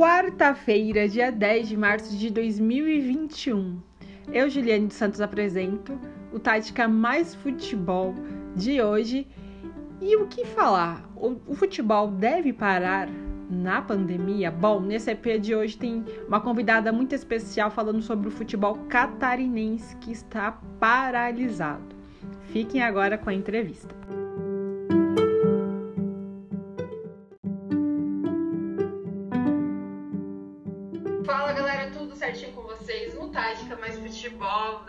quarta-feira, dia 10 de março de 2021. Eu, Juliane dos Santos, apresento o Tática Mais Futebol de hoje. E o que falar? O, o futebol deve parar na pandemia? Bom, nesse EP de hoje tem uma convidada muito especial falando sobre o futebol catarinense que está paralisado. Fiquem agora com a entrevista.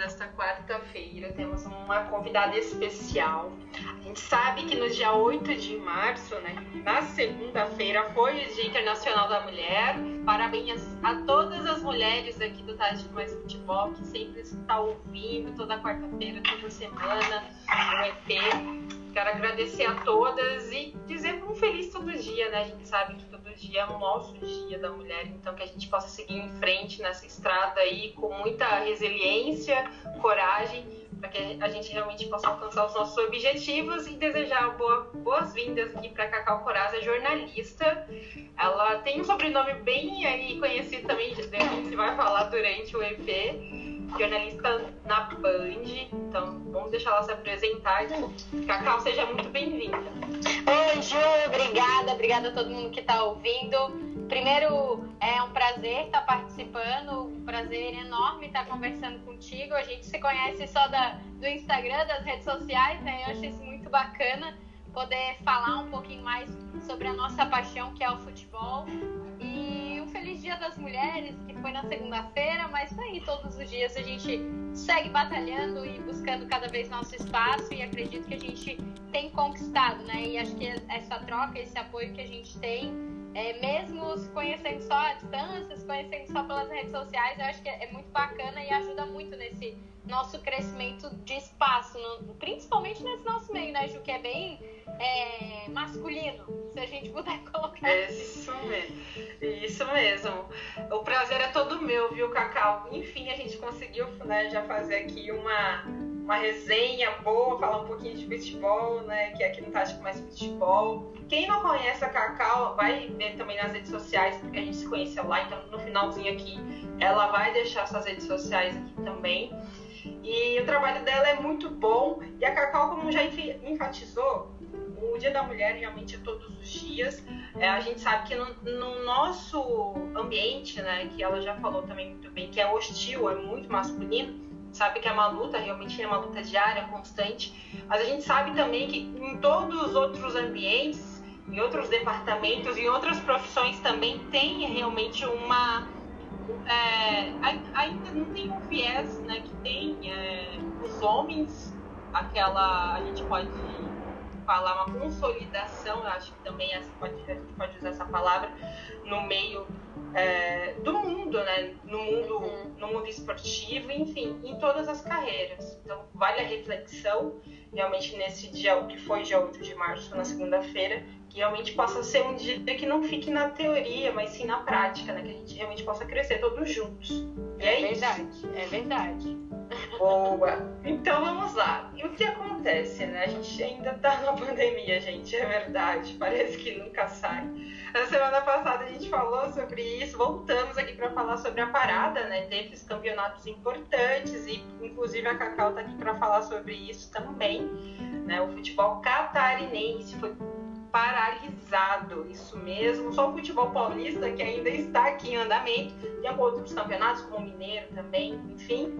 Desta quarta-feira. Temos uma convidada especial. A gente sabe que no dia 8 de março, né, na segunda-feira, foi o Dia Internacional da Mulher. Parabéns a todas as mulheres aqui do Tático Mais Futebol que sempre está ouvindo toda quarta-feira, toda semana, o EP. Quero agradecer a todas e dizer um feliz todo dia, né? A gente sabe que todo dia é o nosso dia da mulher, então que a gente possa seguir em frente nessa estrada aí com muita resiliência, coragem, para que a gente realmente possa alcançar os nossos objetivos e desejar boa, boas-vindas aqui para Cacau Coraza, jornalista. Ela tem um sobrenome bem aí conhecido também, a gente vai falar durante o EP jornalista na Band. Então, vamos deixar ela se apresentar. Cacau, seja muito bem-vinda. Oi, Ju, obrigada. Obrigada a todo mundo que está ouvindo. Primeiro, é um prazer estar participando, um prazer enorme estar conversando contigo. A gente se conhece só da, do Instagram, das redes sociais, né? Eu acho isso muito bacana poder falar um pouquinho mais sobre a nossa paixão, que é o futebol. Feliz Dia das Mulheres, que foi na segunda-feira, mas tá aí todos os dias a gente segue batalhando e buscando cada vez nosso espaço e acredito que a gente tem conquistado, né? E acho que essa troca, esse apoio que a gente tem, é, mesmo se conhecendo só à distância, se conhecendo só pelas redes sociais, eu acho que é, muito bacana e ajuda muito nesse nosso crescimento de espaço, no, principalmente nesse nosso meio, né, Ju, que é bem é, masculino, se a gente puder colocar. É isso mesmo. Isso mesmo. O prazer é todo meu, viu, Cacau? Enfim, a gente conseguiu né, já fazer aqui uma, uma resenha boa, falar um pouquinho de futebol, né? Que aqui no Tático Mais Futebol. Quem não conhece a Cacau, vai ver também nas redes sociais, porque a gente se conheceu lá, então no finalzinho aqui ela vai deixar suas redes sociais aqui também. E o trabalho dela é muito bom. E a Cacau, como já enfatizou, o Dia da Mulher realmente é todos os dias. É, a gente sabe que no, no, nosso ambiente, né, que ela já falou também muito bem, que é hostil, é muito masculino, sabe que é uma luta, realmente é uma luta diária, constante. Mas a gente sabe também que em todos os outros ambientes, em outros departamentos, em outras profissões também tem realmente uma é, ainda não tem um viés né, que tem é, os homens, aquela, a gente pode falar uma consolidação, eu acho que também essa pode, a gente pode usar essa palavra, no meio é, do mundo, né? No mundo, uhum. no mundo esportivo, enfim, em todas as carreiras. Então, vale a reflexão, realmente, nesse dia, que foi dia 8 de março, na segunda-feira, que realmente possa ser um dia que não fique na teoria, mas sim na prática, né? Que a gente realmente possa crescer todos juntos. E é, é verdade, isso. é verdade. Boa. Então vamos lá. E o que acontece, né? A gente ainda tá na pandemia, gente, é verdade. Parece que nunca sai. Na semana passada a gente falou sobre isso, voltamos aqui para falar sobre a parada, né? Teve os campeonatos importantes e inclusive a Cacau tá aqui para falar sobre isso também, né? O futebol catarinense foi paralisado, isso mesmo. Só o futebol paulista que ainda está aqui em andamento. Tem outros campeonatos, como o Mineiro também, enfim.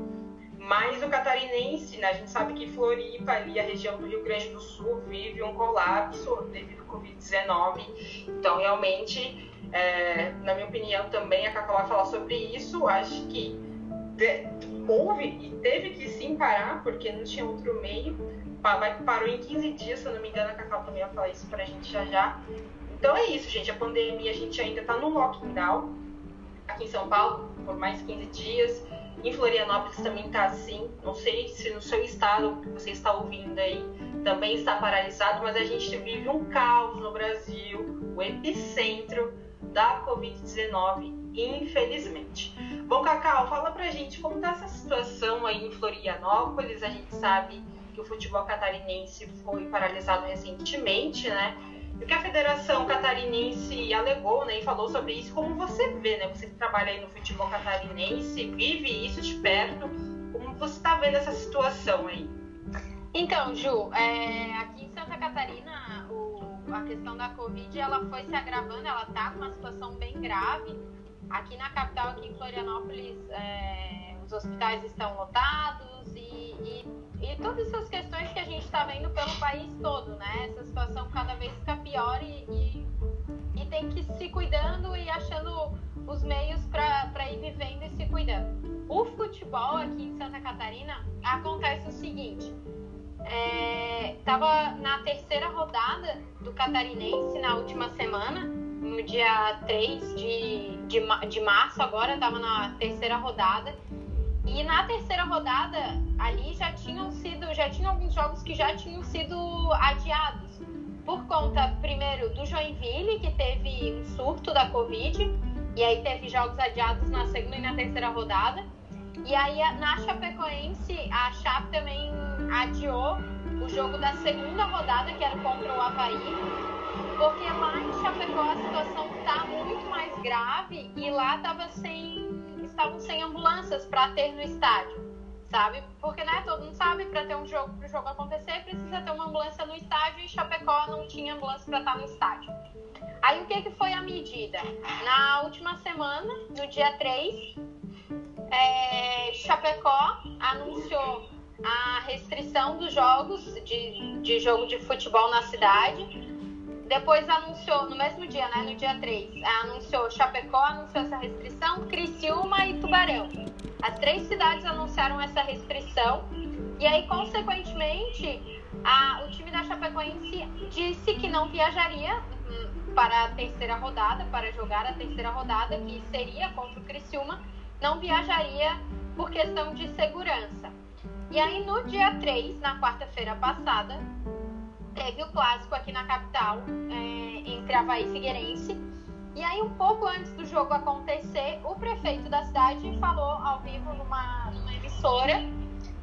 Mas o catarinense, né, a gente sabe que Floripa, ali, a região do Rio Grande do Sul, vive um colapso devido ao Covid-19. Então, realmente, é, na minha opinião, também a Cacau vai falar sobre isso. Acho que de, houve e teve que sim parar, porque não tinha outro meio parou em 15 dias, se eu não me engano, a Cacau também vai falar isso pra gente já já. Então é isso, gente. A pandemia, a gente ainda tá no lockdown aqui em São Paulo por mais 15 dias. Em Florianópolis também tá assim. Não sei se no seu estado, que você está ouvindo aí, também está paralisado, mas a gente vive um caos no Brasil, o epicentro da Covid-19, infelizmente. Bom, Cacau, fala pra gente como tá essa situação aí em Florianópolis. A gente sabe que o futebol catarinense foi paralisado recentemente, né? o que a Federação Catarinense alegou, né, e falou sobre isso, como você vê, né, você que trabalha aí no futebol catarinense, vive isso de perto, como você está vendo essa situação aí? Então, Ju, é, aqui em Santa Catarina, o, a questão da Covid, ela foi se agravando, ela está com uma situação bem grave. Aqui na capital, aqui em Florianópolis, é, os hospitais estão lotados e, e, e, todas essas questões que a gente está vendo pelo país todo, né? Essa situação cada vez fica pior e, e, e tem que se cuidando e achando os meios para ir vivendo e se cuidando. O futebol aqui em Santa Catarina acontece o seguinte estava é, na terceira rodada do Catarinense na última semana, no dia 3 de, de, de março, agora estava na terceira rodada. E na terceira rodada, ali já tinham sido, já tinham alguns jogos que já tinham sido adiados. Por conta, primeiro, do Joinville, que teve um surto da Covid, e aí teve jogos adiados na segunda e na terceira rodada. E aí na Chapecoense, a Chape também adiou o jogo da segunda rodada, que era contra o Havaí, porque lá em Chapecó a situação está muito mais grave e lá tava sem, estavam sem ambulâncias para ter no estádio, sabe? Porque, né, todo mundo sabe, para ter um jogo, para o jogo acontecer, precisa ter uma ambulância no estádio e Chapecó não tinha ambulância para estar no estádio. Aí o que, que foi a medida? Na última semana, no dia 3, é, Chapecó anunciou a restrição dos jogos de, de jogo de futebol na cidade. Depois anunciou, no mesmo dia, né, no dia 3, anunciou Chapecó, anunciou essa restrição, Criciúma e Tubarão. As três cidades anunciaram essa restrição e aí, consequentemente, a, o time da Chapecoense disse que não viajaria hum, para a terceira rodada, para jogar a terceira rodada, que seria contra o Criciúma, não viajaria por questão de segurança. E aí, no dia 3, na quarta-feira passada, teve o clássico aqui na capital, é, entre Havaí e Figueirense. E aí, um pouco antes do jogo acontecer, o prefeito da cidade falou ao vivo numa, numa emissora,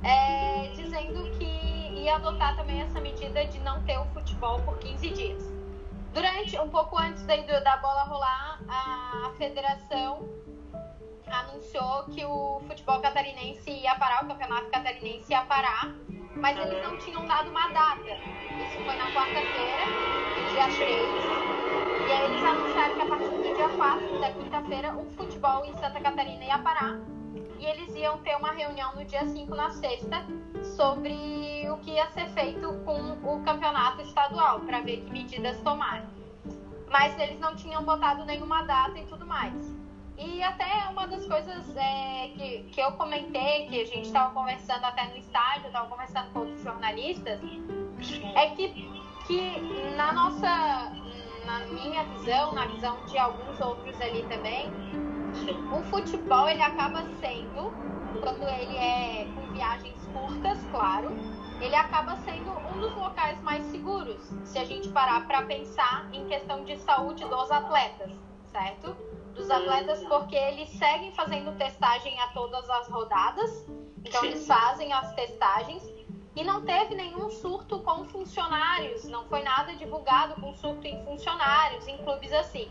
é, dizendo que ia adotar também essa medida de não ter o futebol por 15 dias. Durante, um pouco antes daí da bola rolar, a federação anunciou que o futebol catarinense ia parar, o campeonato catarinense ia parar, mas eles não tinham dado uma data. Isso foi na quarta-feira, dia 3. E aí eles anunciaram que a partir do dia 4 da quinta-feira o futebol em Santa Catarina ia parar. E eles iam ter uma reunião no dia 5, na sexta, sobre o que ia ser feito com o campeonato estadual, para ver que medidas tomarem. Mas eles não tinham botado nenhuma data e tudo mais. E até uma das coisas é, que, que eu comentei, que a gente estava conversando até no estádio, estava conversando com outros jornalistas, é que, que na nossa, na minha visão, na visão de alguns outros ali também, o futebol ele acaba sendo, quando ele é com viagens curtas, claro, ele acaba sendo um dos locais mais seguros, se a gente parar para pensar em questão de saúde dos atletas, certo? Dos atletas porque eles seguem fazendo testagem a todas as rodadas. Então eles fazem as testagens e não teve nenhum surto com funcionários, não foi nada divulgado com surto em funcionários, em clubes assim.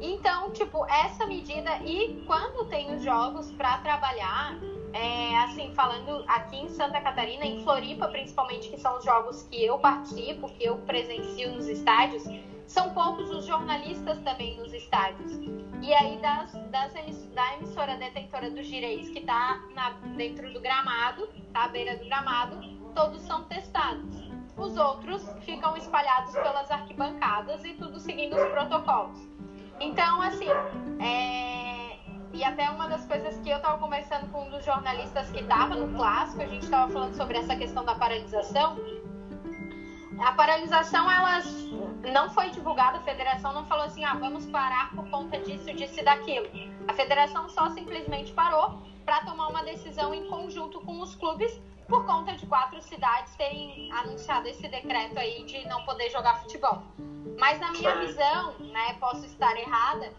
Então, tipo, essa medida e quando tem os jogos para trabalhar, é, assim, falando aqui em Santa Catarina, em Floripa, principalmente, que são os jogos que eu participo, que eu presencio nos estádios, são poucos os jornalistas também nos estádios. E aí, das, das da emissora detentora dos direitos, que está dentro do gramado, tá à beira do gramado, todos são testados. Os outros ficam espalhados pelas arquibancadas e tudo seguindo os protocolos. Então, assim, é... e até uma das coisas que eu estava conversando com um dos jornalistas que estava no clássico, a gente estava falando sobre essa questão da paralisação. A paralisação, elas não foi divulgada, a federação não falou assim, ah, vamos parar por conta disso, disso e daquilo. A federação só simplesmente parou para tomar uma decisão em conjunto com os clubes por conta de quatro cidades terem anunciado esse decreto aí de não poder jogar futebol. Mas na minha visão, né, posso estar errada,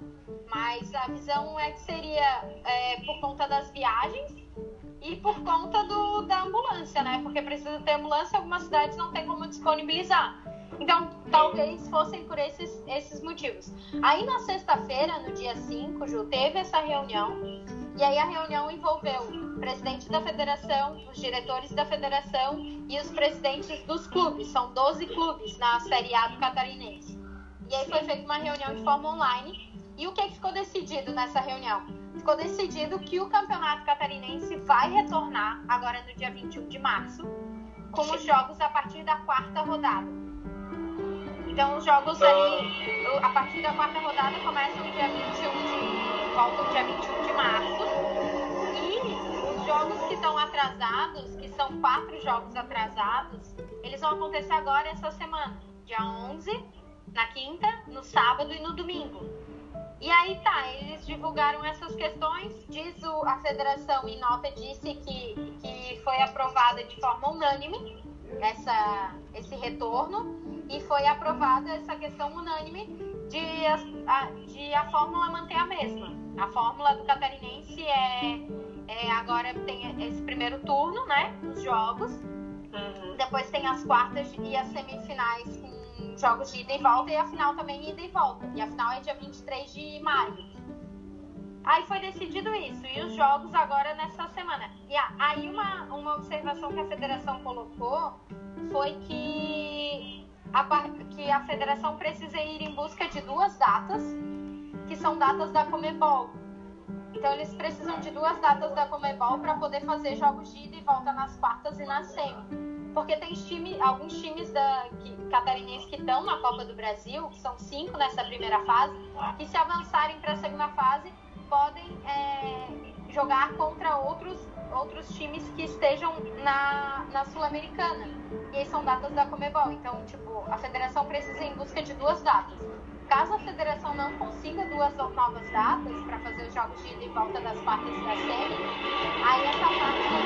mas a visão é que seria é, por conta das viagens e por conta do, da ambulância, né? Porque precisa ter ambulância, algumas cidades não tem como disponibilizar. Então, talvez fossem por esses, esses motivos. Aí na sexta-feira, no dia 5, Ju, teve essa reunião. E aí a reunião envolveu o presidente da federação, os diretores da federação e os presidentes dos clubes. São 12 clubes na Série A do Catarinense. E aí foi feita uma reunião de forma online. E o que ficou decidido nessa reunião? Ficou decidido que o campeonato catarinense vai retornar agora no dia 21 de março, com os jogos a partir da quarta rodada. Então os jogos ali, a partir da quarta rodada, começam no dia 21 de. voltam dia 21 de março. E os jogos que estão atrasados, que são quatro jogos atrasados, eles vão acontecer agora essa semana. Dia 11, na quinta, no sábado e no domingo. E aí tá, eles divulgaram essas questões, diz o, a federação em nota disse que, que foi aprovada de forma unânime essa, esse retorno e foi aprovada essa questão unânime de a, de a fórmula manter a mesma. A fórmula do catarinense é, é agora tem esse primeiro turno, né, os jogos. Uhum. Depois tem as quartas e as semifinais com jogos de ida e volta e a final também ida e volta. E a final é dia 23 de maio. Aí foi decidido isso, e os jogos agora nessa semana. E aí uma, uma observação que a federação colocou foi que a, que a federação precisa ir em busca de duas datas, que são datas da Comebol. Então eles precisam de duas datas da Comebol para poder fazer jogos de ida e volta nas quartas e na semi. Porque tem time, alguns times da, que, que estão na Copa do Brasil, que são cinco nessa primeira fase, que se avançarem para a segunda fase, podem é, jogar contra outros outros times que estejam na, na Sul-Americana. E aí são datas da Comebol. Então, tipo, a federação precisa ir em busca de duas datas. Caso a federação não consiga duas novas datas para fazer os jogos de ida e volta das quartas da série, aí essa parte da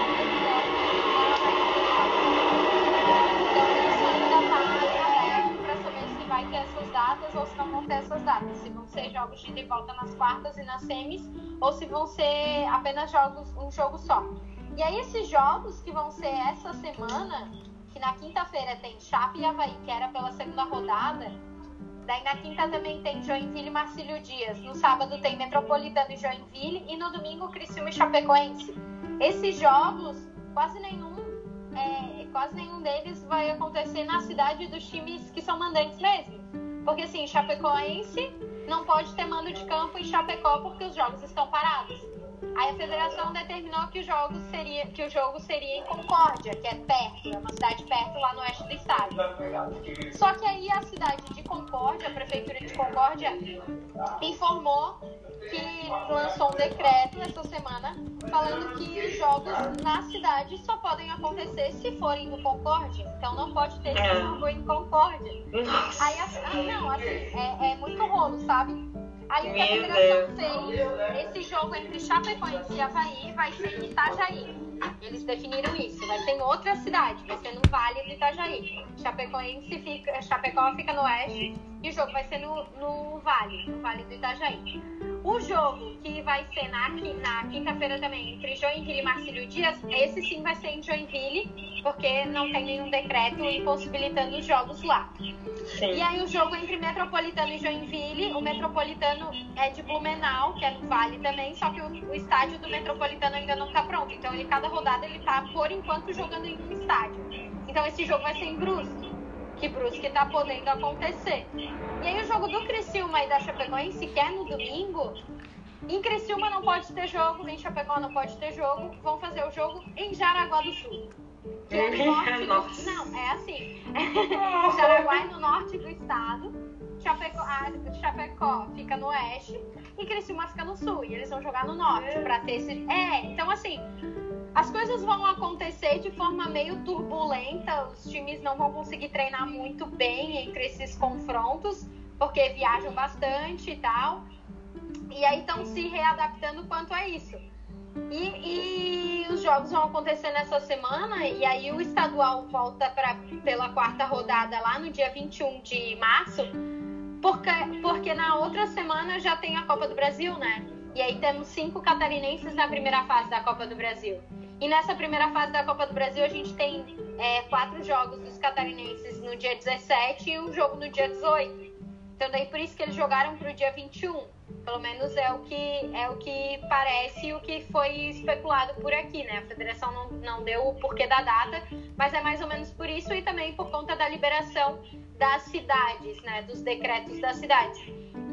vai ter essas datas ou se não vão ter essas datas. Se vão ser jogos de volta nas quartas e nas semis, ou se vão ser apenas jogos, um jogo só. E aí esses jogos que vão ser essa semana, que na quinta-feira tem Chape e Havaí, que era pela segunda rodada, daí na quinta também tem Joinville e Marcílio Dias, no sábado tem Metropolitano e Joinville, e no domingo Criciúma e Chapecoense. Esses jogos, quase nenhum, é, quase nenhum deles vai acontecer na cidade dos times que são mandantes mesmo. Porque assim, Chapecoense não pode ter mando de campo em Chapecó porque os jogos estão parados. Aí a federação determinou que o jogo seria, que o jogo seria em Concórdia, que é perto, é uma cidade perto lá no oeste do estádio. Só que aí a cidade de Concórdia, a prefeitura de Concórdia, informou que lançou um decreto essa semana falando que os jogos na cidade só podem acontecer se forem no Concórdia. Então não pode ter é. jogo em Concórdia. Aí, ah, não, assim, é, é muito rolo, sabe? Aí o que a federação fez, esse jogo entre Chapecoense e Havaí vai ser em Itajaí. Eles definiram isso, vai ser em outra cidade, vai ser no Vale do Itajaí. Chapecoense fica, Chapecó fica no oeste e o jogo vai ser no, no Vale, no Vale do Itajaí. O jogo que vai ser na, na quinta-feira também entre Joinville e Marcílio Dias, esse sim vai ser em Joinville, porque não tem nenhum decreto impossibilitando os jogos lá. Sim. E aí o jogo entre Metropolitano e Joinville, o Metropolitano é de Blumenau, que é no Vale também, só que o, o estádio do Metropolitano ainda não está pronto. Então ele cada rodada ele está por enquanto jogando em um estádio. Então esse jogo vai ser em Brusque que Brusque está podendo acontecer. E aí o jogo do Criciúma e da Chapecoense, que é no domingo, em Criciúma não pode ter jogo, em Chapecó não pode ter jogo, vão fazer o jogo em Jaraguá do Sul. Que é no norte do... Não, é assim. Jaraguá é no norte do estado. Chapecó, ah, Chapecó fica no oeste e Criciúma fica no sul. E eles vão jogar no norte para ter esse. É, então assim, as coisas vão acontecer de forma meio turbulenta, os times não vão conseguir treinar muito bem entre esses confrontos, porque viajam bastante e tal. E aí estão se readaptando quanto a isso. E, e, os jogos vão acontecer nessa semana, e aí o estadual volta pra, pela quarta rodada lá no dia 21 de março, porque, porque na outra semana já tem a Copa do Brasil, né? E aí temos cinco catarinenses na primeira fase da Copa do Brasil. E nessa primeira fase da Copa do Brasil, a gente tem é, quatro jogos dos catarinenses no dia 17 e um jogo no dia 18. Então, daí por isso que eles jogaram para o dia 21. Pelo menos é o que é o que parece e o que foi especulado por aqui, né? A federação não, não deu o porquê da data, mas é mais ou menos por isso e também por conta da liberação das cidades, né? Dos decretos das cidades.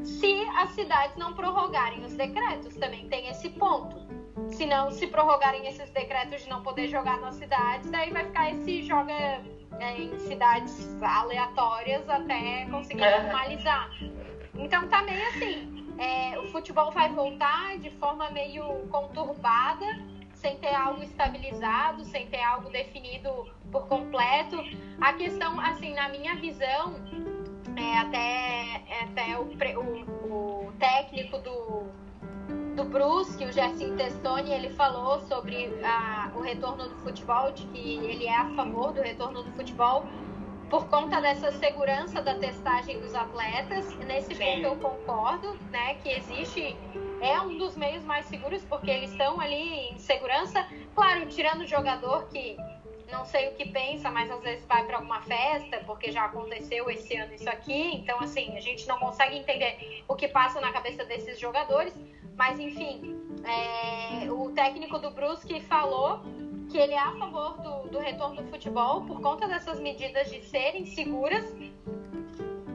Se as cidades não prorrogarem os decretos, também tem esse ponto. Se não se prorrogarem esses decretos de não poder jogar nas cidades, daí vai ficar esse joga é, em cidades aleatórias até conseguir normalizar. Então tá meio assim. É, o futebol vai voltar de forma meio conturbada, sem ter algo estabilizado, sem ter algo definido por completo. A questão, assim, na minha visão, é, até, é, até o, o, o técnico do do Brusque, o Gerson Testoni, ele falou sobre a, o retorno do futebol, de que ele é a favor do retorno do futebol por conta dessa segurança da testagem dos atletas. Nesse ponto eu concordo, né, que existe é um dos meios mais seguros porque eles estão ali em segurança, claro, tirando o jogador que não sei o que pensa, mas às vezes vai para alguma festa, porque já aconteceu esse ano isso aqui. Então, assim, a gente não consegue entender o que passa na cabeça desses jogadores. Mas, enfim, é, o técnico do Brusque falou que ele é a favor do, do retorno do futebol por conta dessas medidas de serem seguras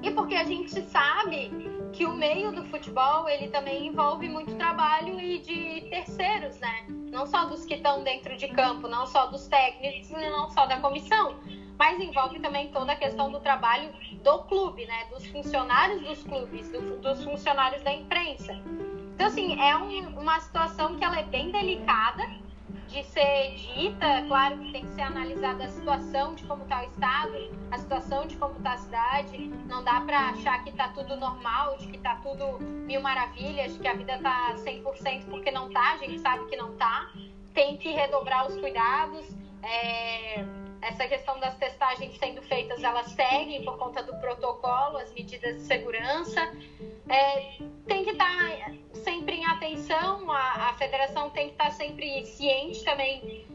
e porque a gente sabe que o meio do futebol ele também envolve muito trabalho e de terceiros, né? Não só dos que estão dentro de campo, não só dos técnicos não só da comissão, mas envolve também toda a questão do trabalho do clube, né? Dos funcionários dos clubes, do, dos funcionários da imprensa. Então, assim, é um, uma situação que ela é bem delicada de ser dita. Claro que tem que ser analisada a situação de como está o estado, a situação de como está a cidade. Não dá para achar que está tudo normal, de que está tudo mil maravilhas, de que a vida está 100% porque não está. A gente sabe que não está. Tem que redobrar os cuidados. É essa questão das testagens sendo feitas, elas seguem por conta do protocolo, as medidas de segurança. É, tem que estar tá sempre em atenção, a, a federação tem que estar tá sempre ciente também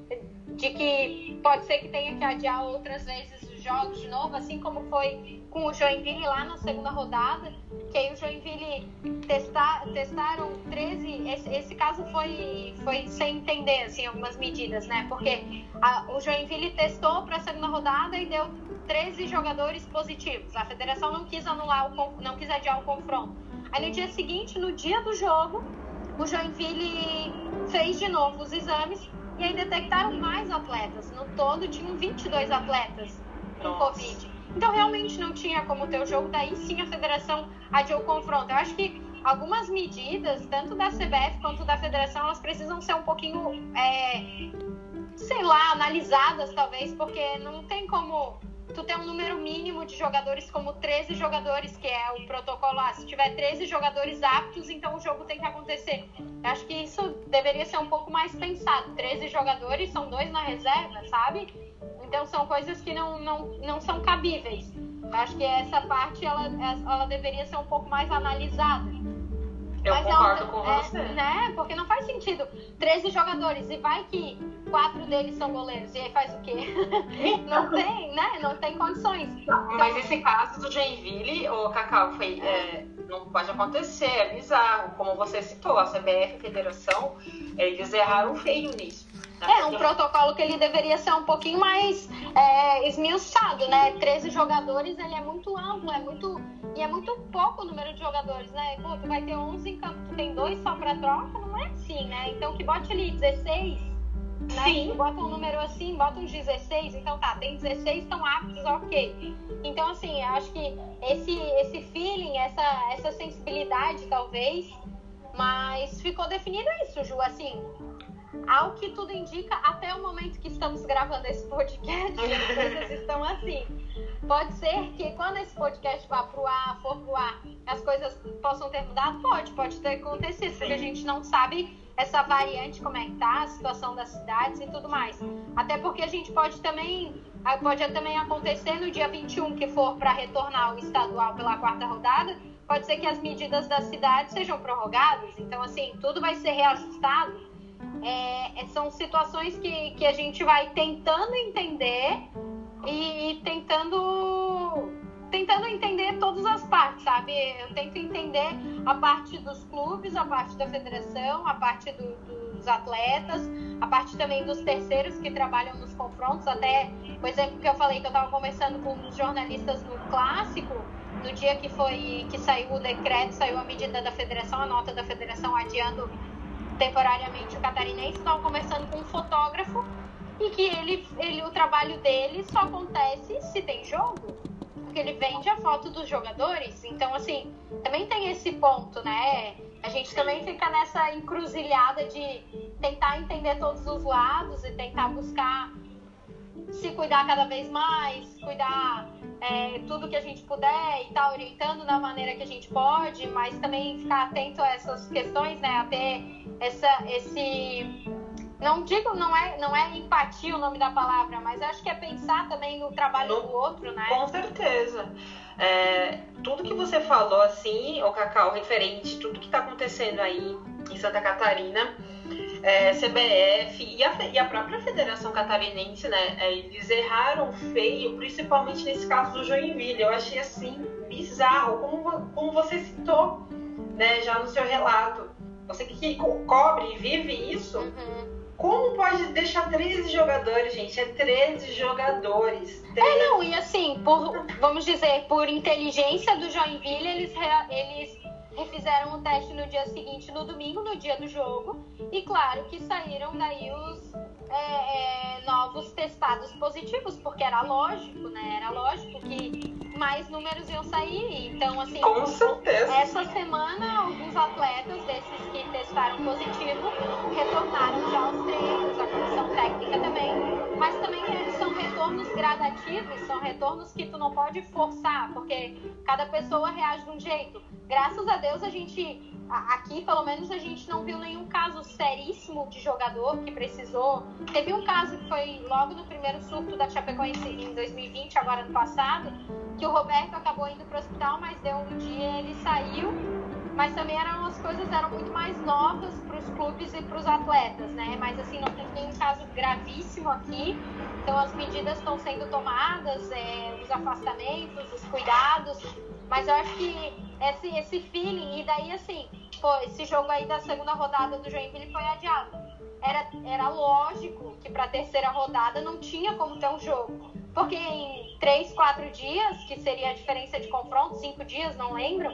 de que pode ser que tenha que adiar outras vezes jogos de novo, assim como foi com o Joinville lá na segunda rodada, que aí o Joinville testar, testaram 13, esse, esse, caso foi, foi sem entender assim, algumas medidas, né? Porque a, o Joinville testou para a segunda rodada e deu 13 jogadores positivos. A federação não quis anular, o, não quis adiar o confronto. Aí no dia seguinte, no dia do jogo, o Joinville fez de novo os exames e aí detectaram mais atletas. No todo tinham 22 atletas com Nossa. Covid. Então realmente não tinha como ter o jogo, daí sim a federação adiou o confronto. Eu acho que algumas medidas, tanto da CBF quanto da federação, elas precisam ser um pouquinho, é, sei lá, analisadas talvez, porque não tem como tu tem um número mínimo de jogadores como 13 jogadores, que é o protocolo lá. Se tiver 13 jogadores aptos, então o jogo tem que acontecer. Eu acho que isso deveria ser um pouco mais pensado. 13 jogadores, são dois na reserva, sabe? Então são coisas que não, não, não são cabíveis. Acho que essa parte ela, ela deveria ser um pouco mais analisada. Eu Mas concordo é, com é, você. Né? Porque não faz sentido. 13 jogadores e vai que quatro deles são goleiros. E aí faz o quê? não tem, né? Não tem condições. Então, Mas esse caso do Joinville, o Cacau, foi, é, não pode acontecer, é bizarro. Como você citou, a CBF, a Federação, eles erraram feio nisso. É, um protocolo que ele deveria ser um pouquinho mais é, esmiuçado, né? 13 jogadores, ele é muito amplo, é muito e é muito pouco o número de jogadores, né? Pô, tu vai ter 11 em campo, tu tem dois só pra troca, não é assim, né? Então que bote ali 16, né? Sim. Tu bota um número assim, bota uns 16, então tá, tem 16 estão aptos, ok. Então, assim, eu acho que esse, esse feeling, essa, essa sensibilidade, talvez, mas ficou definido isso, Ju, assim, ao que tudo indica, até o momento que estamos gravando esse podcast, as coisas estão assim. Pode ser que quando esse podcast vá pro ar, for pro ar, as coisas possam ter mudado? Pode, pode ter acontecido, Sim. porque a gente não sabe essa variante, como é que tá, a situação das cidades e tudo mais. Até porque a gente pode também, pode também acontecer no dia 21, que for para retornar o estadual pela quarta rodada, pode ser que as medidas das cidades sejam prorrogadas. Então, assim, tudo vai ser reajustado é, é, são situações que, que a gente vai tentando entender e, e tentando tentando entender todas as partes, sabe? Eu tento entender a parte dos clubes, a parte da federação, a parte do, dos atletas, a parte também dos terceiros que trabalham nos confrontos. Até o exemplo que eu falei que eu estava conversando com os jornalistas no clássico, no dia que foi que saiu o decreto, saiu a medida da federação, a nota da federação adiando temporariamente o catarinense, estava conversando com um fotógrafo e que ele, ele o trabalho dele só acontece se tem jogo porque ele vende a foto dos jogadores. Então, assim, também tem esse ponto, né? A gente também fica nessa encruzilhada de tentar entender todos os lados e tentar buscar se cuidar cada vez mais, cuidar é, tudo que a gente puder e estar tá orientando da maneira que a gente pode, mas também ficar atento a essas questões, né? A ter essa, esse não digo, não é, não é empatia o nome da palavra, mas acho que é pensar também no trabalho no, do outro, né? Com certeza. É, tudo que você falou, assim, o Cacau, referente, tudo que está acontecendo aí em Santa Catarina, é, CBF e a, e a, própria Federação Catarinense, né? É, eles erraram feio, principalmente nesse caso do Joinville. Eu achei assim bizarro, como, como você citou, né, já no seu relato. Você que cobre e vive isso. Uhum como pode deixar 13 jogadores, gente? É 13 jogadores. 13... É, não, e assim, por, vamos dizer, por inteligência do Joinville, eles, eles refizeram o teste no dia seguinte, no domingo, no dia do jogo. E claro que saíram daí os é, é, novos testados positivos, porque era lógico, né? Era lógico que mais números iam sair. Então, assim, Com certeza. essa semana, alguns atletas desses que testaram positivo retornaram já aos treinos, a comissão técnica também. Mas também são retornos gradativos, são retornos que tu não pode forçar, porque cada pessoa reage de um jeito. Graças a Deus, a gente aqui pelo menos a gente não viu nenhum caso seríssimo de jogador que precisou. Teve um caso que foi logo no primeiro surto da Chapecoense em 2020, agora no passado, que o Roberto acabou indo para o hospital, mas deu um dia ele saiu. Mas também eram as coisas eram muito mais novas para os clubes e para os atletas, né? Mas assim não tem nenhum caso gravíssimo aqui. Então as medidas estão sendo tomadas, é, os afastamentos, os cuidados. Mas eu acho que esse, esse feeling, e daí assim, pô, esse jogo aí da segunda rodada do Joinville foi adiado. Era, era lógico que para a terceira rodada não tinha como ter um jogo. Porque em três, quatro dias, que seria a diferença de confronto, cinco dias, não lembro,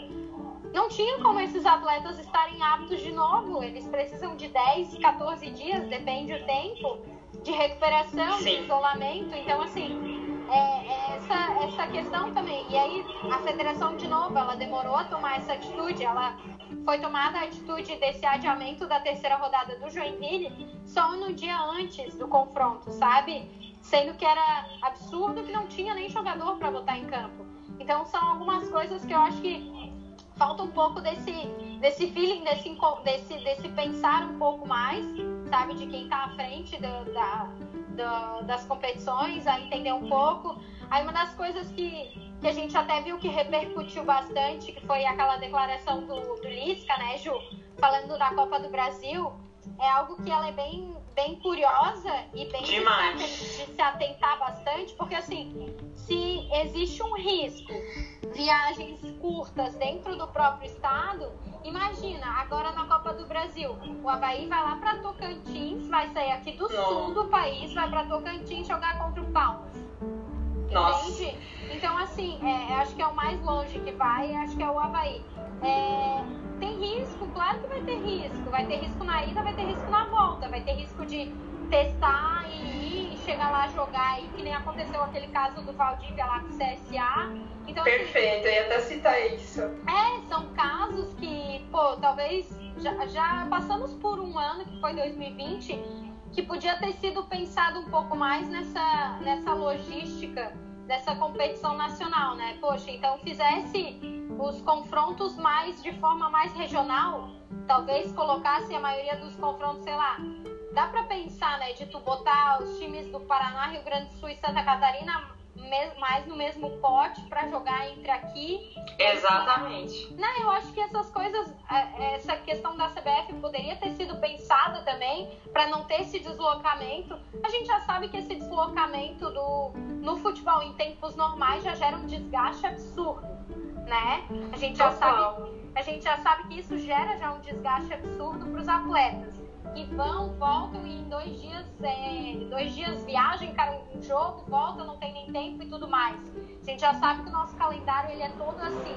não tinha como esses atletas estarem aptos de novo. Eles precisam de 10, 14 dias, depende do tempo, de recuperação, Sim. de isolamento. Então, assim, é, é essa, essa questão também. E aí a federação, de novo, ela demorou a tomar essa atitude, ela foi tomada a atitude desse adiamento da terceira rodada do Joinville só no dia antes do confronto, sabe? Sendo que era absurdo que não tinha nem jogador para botar em campo. Então são algumas coisas que eu acho que falta um pouco desse, desse feeling, desse, desse, desse pensar um pouco mais, sabe, de quem está à frente da, do, das competições, a entender um pouco. Aí uma das coisas que, que a gente até viu que repercutiu bastante, que foi aquela declaração do, do Lisca, né, Ju, falando da Copa do Brasil, é algo que ela é bem, bem curiosa e bem de se, de se atentar bastante, porque assim, se existe um risco, viagens curtas dentro do próprio estado, imagina, agora na Copa do Brasil, o Havaí vai lá para Tocantins, vai sair aqui do Não. sul do país, vai para Tocantins jogar contra o Palmas. Nossa. Entende? Então, assim, é, acho que é o mais longe que vai, acho que é o Havaí. É, tem risco, claro que vai ter risco. Vai ter risco na ida, vai ter risco na volta, vai ter risco de testar e ir, chegar lá jogar aí, que nem aconteceu aquele caso do Valdívia lá com o CSA. Então, assim, Perfeito, assim, eu ia até citar isso. É, são casos que, pô, talvez já, já passamos por um ano, que foi 2020, que podia ter sido pensado um pouco mais nessa, nessa logística dessa competição nacional, né? Poxa, então fizesse os confrontos mais de forma mais regional, talvez colocasse a maioria dos confrontos, sei lá, dá para pensar, né, de tu botar os times do Paraná, Rio Grande do Sul e Santa Catarina mais no mesmo pote para jogar entre aqui. Exatamente. Não, eu acho que essas coisas, é, essa questão da CBF poderia ter sido pensada também para não ter esse deslocamento. A gente já sabe que esse deslocamento do, no futebol em tempos normais já gera um desgaste absurdo, né? A gente já sabe, a gente já sabe que isso gera já um desgaste absurdo para os atletas que vão, voltam e em dois dias, é, dois dias viagem, cara, um jogo, volta, não tem nem tempo e tudo mais. A gente já sabe que o nosso calendário ele é todo assim.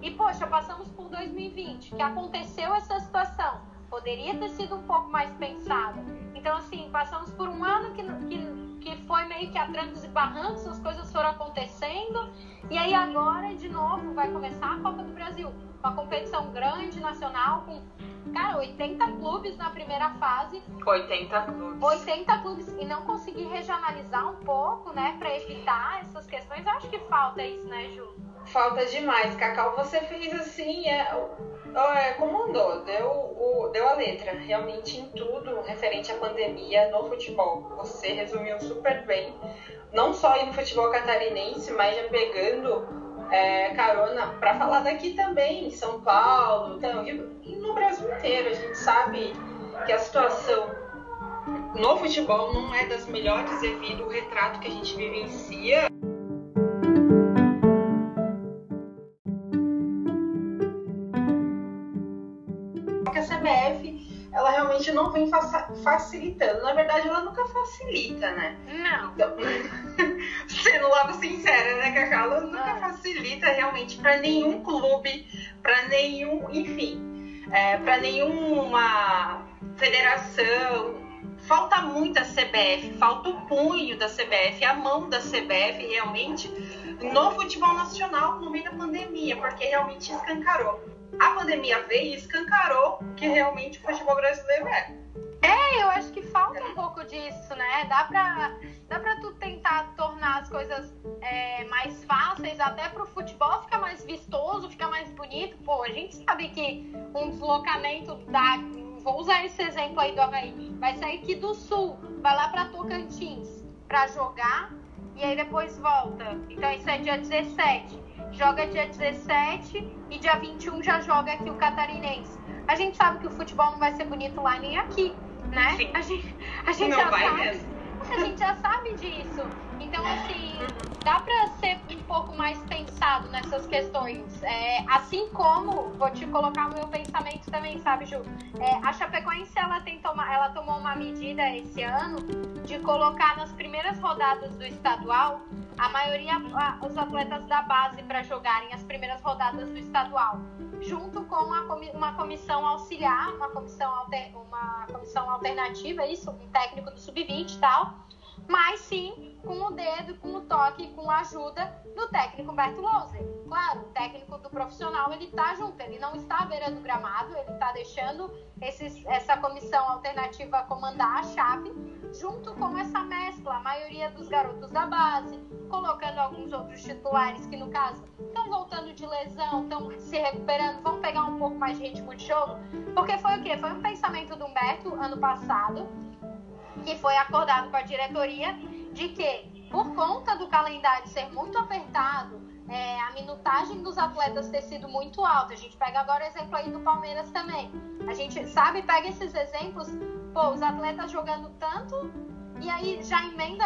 E poxa, passamos por 2020, que aconteceu essa situação. Poderia ter sido um pouco mais pensado. Então, assim, passamos por um ano que, que, que foi meio que a trancos e barrancos, as coisas foram acontecendo. E aí agora, de novo, vai começar a Copa do Brasil. Uma competição grande, nacional, com cara, 80 clubes na primeira fase. 80 clubes. 80 clubes e não conseguir regionalizar um pouco, né, para evitar essas questões. Eu acho que falta isso, né, Ju? Falta demais, Cacau. Você fez assim, é, é, comandou, deu, o, deu a letra, realmente em tudo referente à pandemia no futebol. Você resumiu super bem, não só aí no futebol catarinense, mas já pegando é, carona para falar daqui também, em São Paulo, então, e, e no Brasil inteiro. A gente sabe que a situação no futebol não é das melhores devido ao retrato que a gente vivencia. Não vem facilitando. Na verdade, ela nunca facilita, né? Não. Então, sendo logo sincera, né, Cacau? Ela nunca facilita realmente para nenhum clube, para nenhum, enfim, é, para nenhuma federação. Falta muito a CBF, falta o punho da CBF, a mão da CBF realmente no futebol nacional no meio da pandemia, porque realmente escancarou. A pandemia veio e escancarou que realmente o futebol brasileiro é. É, eu acho que falta um pouco disso, né? Dá pra, dá pra tu tentar tornar as coisas é, mais fáceis, até pro futebol ficar mais vistoso, ficar mais bonito. Pô, a gente sabe que um deslocamento da. Vou usar esse exemplo aí do Havaí. Vai sair aqui do sul, vai lá pra Tocantins pra jogar e aí depois volta. Então isso é dia 17. Joga dia 17 e dia 21 já joga aqui o Catarinense. A gente sabe que o futebol não vai ser bonito lá nem aqui né? Sim. A gente, a gente Não já vai sabe. Mesmo. A gente já sabe disso. Então, assim, dá para ser um pouco mais pensado nessas questões. É, assim como, vou te colocar o meu pensamento também, sabe, Ju? É, a Chapecoense, ela, tem toma, ela tomou uma medida esse ano de colocar nas primeiras rodadas do estadual a maioria, a, os atletas da base para jogarem as primeiras rodadas do estadual junto com uma comissão auxiliar, uma comissão, alter, uma comissão alternativa, isso, um técnico do sub-20 e tal, mas sim com o dedo, com o toque, com a ajuda do técnico Humberto Louser. Claro, o técnico do profissional ele está junto, ele não está à beira do gramado, ele está deixando esses, essa comissão alternativa comandar a chave, junto com essa mescla, a maioria dos garotos da base, colocando alguns outros titulares que, no caso, estão voltando de lesão, estão se recuperando, vão pegar um pouco mais de ritmo de jogo. Porque foi o quê? Foi um pensamento do Humberto ano passado, que foi acordado com a diretoria, de que, por conta do calendário ser muito apertado, é, a minutagem dos atletas ter sido muito alta. A gente pega agora o exemplo aí do Palmeiras também. A gente sabe, pega esses exemplos, pô, os atletas jogando tanto e aí já emenda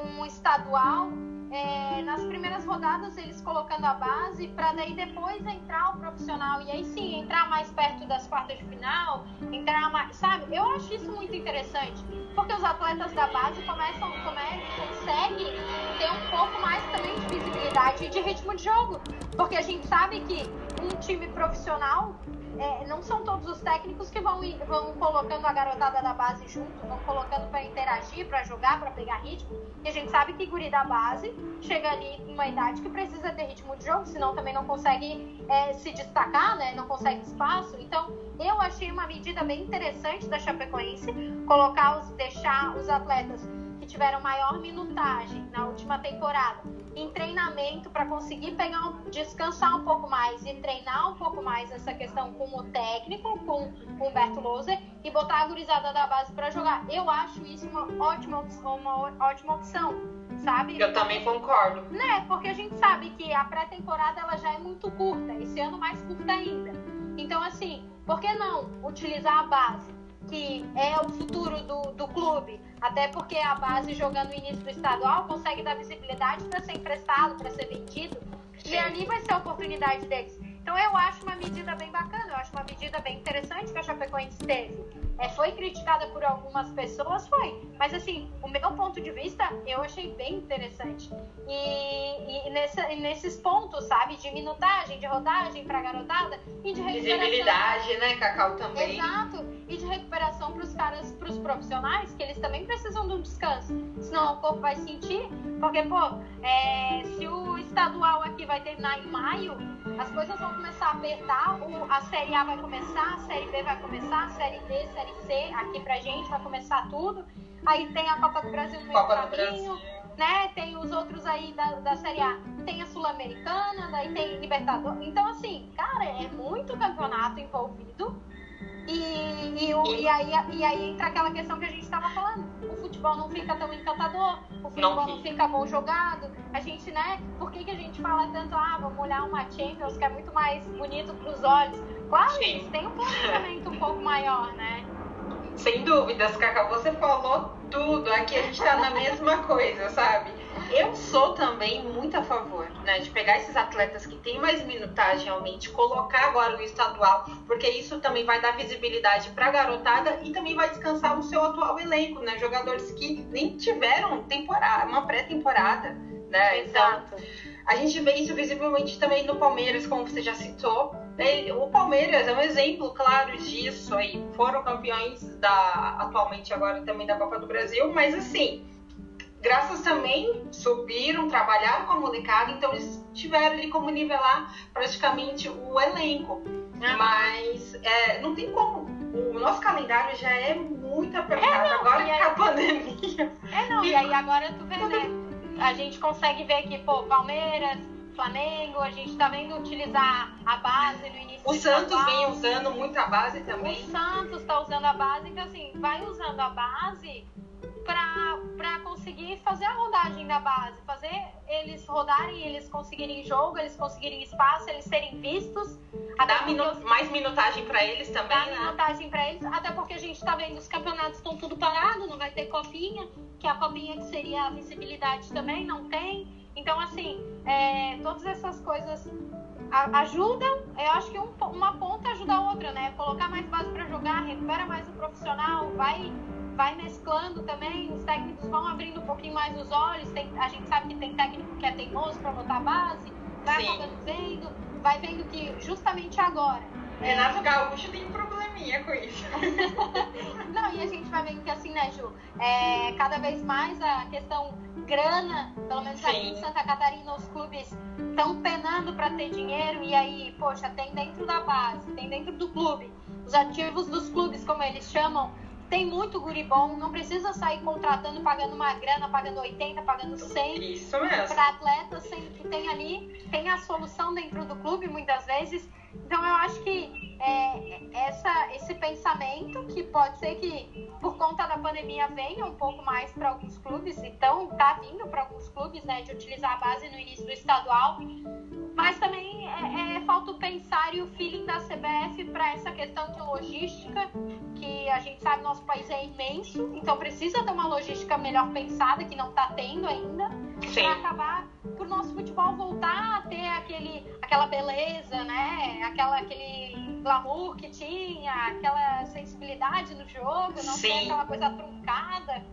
um, um, estadual. É, nas primeiras rodadas eles colocando a base para daí depois entrar o profissional e aí sim entrar mais perto das quartas de final, entrar mais, sabe? Eu acho isso muito interessante porque os atletas da base começam, come, conseguem ter um pouco mais também de visibilidade e de ritmo de jogo, porque a gente sabe que um time profissional é, não são todos os técnicos que vão, vão colocando a garotada da base junto, vão colocando para interagir, para jogar, para pegar ritmo. E a gente sabe que guri da base chega ali com uma idade que precisa ter ritmo de jogo, senão também não consegue é, se destacar, né? Não consegue espaço. Então, eu achei uma medida bem interessante da Chapecoense colocar os, deixar os atletas que tiveram maior minutagem na última temporada em treinamento para conseguir pegar um, descansar um pouco mais e treinar um pouco mais essa questão com o técnico, com o Humberto Loser e botar a gurizada da base para jogar. Eu acho isso uma ótima, uma ótima opção. Sabe? Eu também concordo. Né? Porque a gente sabe que a pré-temporada ela já é muito curta, esse ano mais curta ainda. Então, assim, por que não utilizar a base, que é o futuro do, do clube? Até porque a base jogando no início do estadual consegue dar visibilidade para ser emprestado, para ser vendido. Sim. E ali vai ser a oportunidade deles. Então eu acho uma medida bem bacana, eu acho uma medida bem interessante que a Chapecoense teve. É, foi criticada por algumas pessoas, foi. Mas assim, o meu ponto de vista, eu achei bem interessante. E, e, nessa, e nesses pontos, sabe, de minutagem, de rodagem para garotada e de recuperação. Visibilidade, né, Cacau também. Exato. E de recuperação para os caras, para os profissionais, que eles também precisam de um descanso. Senão o corpo vai sentir, porque, pô, é, se o estadual aqui vai terminar em maio, as coisas vão começar a apertar, a Série A vai começar, a Série B vai começar, a Série D, Série C, aqui pra gente vai começar tudo. Aí tem a Copa do Brasil no meio Copa do caminho, né? Tem os outros aí da, da Série A. Tem a Sul-Americana, daí tem Libertadores. Então, assim, cara, é muito campeonato envolvido. E, e, o, e, aí, e aí entra aquela questão que a gente estava falando. O futebol não fica tão encantador, o futebol não, não fica bom jogado. A gente, né? Por que, que a gente fala tanto, ah, vamos olhar uma Champions que é muito mais bonito para os olhos? Claro, Sim. têm um planejamento um pouco maior, né? Sem dúvidas, Cacau, você falou tudo. Aqui a gente tá na mesma coisa, sabe? Eu sou também muito a favor, né, de pegar esses atletas que têm mais minutagem realmente, colocar agora no estadual, porque isso também vai dar visibilidade para a garotada e também vai descansar o seu atual elenco, né? Jogadores que nem tiveram temporada, uma pré-temporada, né? Então, Exato. Então, a gente vê isso visivelmente também no Palmeiras, como você já citou. O Palmeiras é um exemplo claro disso aí. Foram campeões da atualmente agora também da Copa do Brasil, mas assim, graças também subiram, trabalharam com a molecada, então eles tiveram ali como nivelar praticamente o elenco. Ah. Mas é, não tem como. O nosso calendário já é muito apertado é, não, agora com a pandemia. É não, e aí agora tu vê, né? A gente consegue ver que, pô, Palmeiras, Flamengo, a gente tá vendo utilizar a base no início O Santos vem usando muito a base também. O Santos tá usando a base, então assim, vai usando a base para conseguir fazer a rodagem da base, fazer eles rodarem, eles conseguirem jogo, eles conseguirem espaço, eles serem vistos. Dar minu os... mais minutagem para eles também, Dar né? minutagem para eles, até porque a gente está vendo os campeonatos estão tudo parado, não vai ter copinha, que a copinha que seria a visibilidade também, não tem. Então, assim, é, todas essas coisas ajudam, eu acho que um, uma ponta ajuda a outra, né? Colocar mais base para jogar, recupera mais o profissional, vai vai mesclando também, os técnicos vão abrindo um pouquinho mais os olhos. Tem, a gente sabe que tem técnico que é teimoso para botar base, vai Sim. acabando vendo, vai vendo que justamente agora. Renato Gaúcho tem um probleminha com isso. Não, e a gente vai vendo que assim, né, Ju? É, cada vez mais a questão grana, pelo menos Sim. aqui em Santa Catarina, os clubes estão penando para ter dinheiro e aí, poxa, tem dentro da base, tem dentro do clube. Os ativos dos clubes, como eles chamam, tem muito guri bom, não precisa sair contratando, pagando uma grana, pagando 80, pagando 100. Isso mesmo. Para atletas, sendo que tem ali, tem a solução dentro do clube muitas vezes. Então eu acho que é, essa, esse pensamento que pode ser que por conta da pandemia venha um pouco mais para alguns clubes, então tá vindo para alguns clubes, né, de utilizar a base no início do estadual, mas também é, é falta o pensar e o feeling da CBF para essa questão de logística, que a gente sabe nosso país é imenso, então precisa ter uma logística melhor pensada que não está tendo ainda, para acabar para o nosso futebol voltar a ter aquele, aquela beleza, né, aquela aquele glamour que tinha, aquela sensibilidade no jogo, não Sim. ter aquela coisa truncada.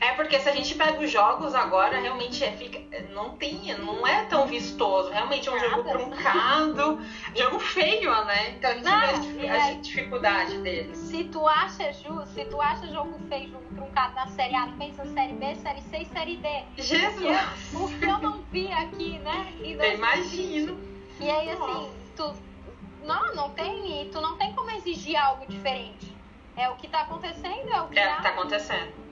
É porque se a gente pega os jogos agora, realmente é, fica, não tem, não é tão vistoso. Realmente é um Nada. jogo truncado, jogo feio, né? Então a gente não, vê a, a dificuldade dele. Se tu acha, Ju, se tu acha jogo feio, jogo truncado na Série A, pensa Série B, Série C e Série D. Jesus! O que eu não vi aqui, né? Eu imagino. E aí, assim, tu não, não tem. Tu não tem como exigir algo diferente. É o que tá acontecendo, é o que é. É o que tá acontecendo.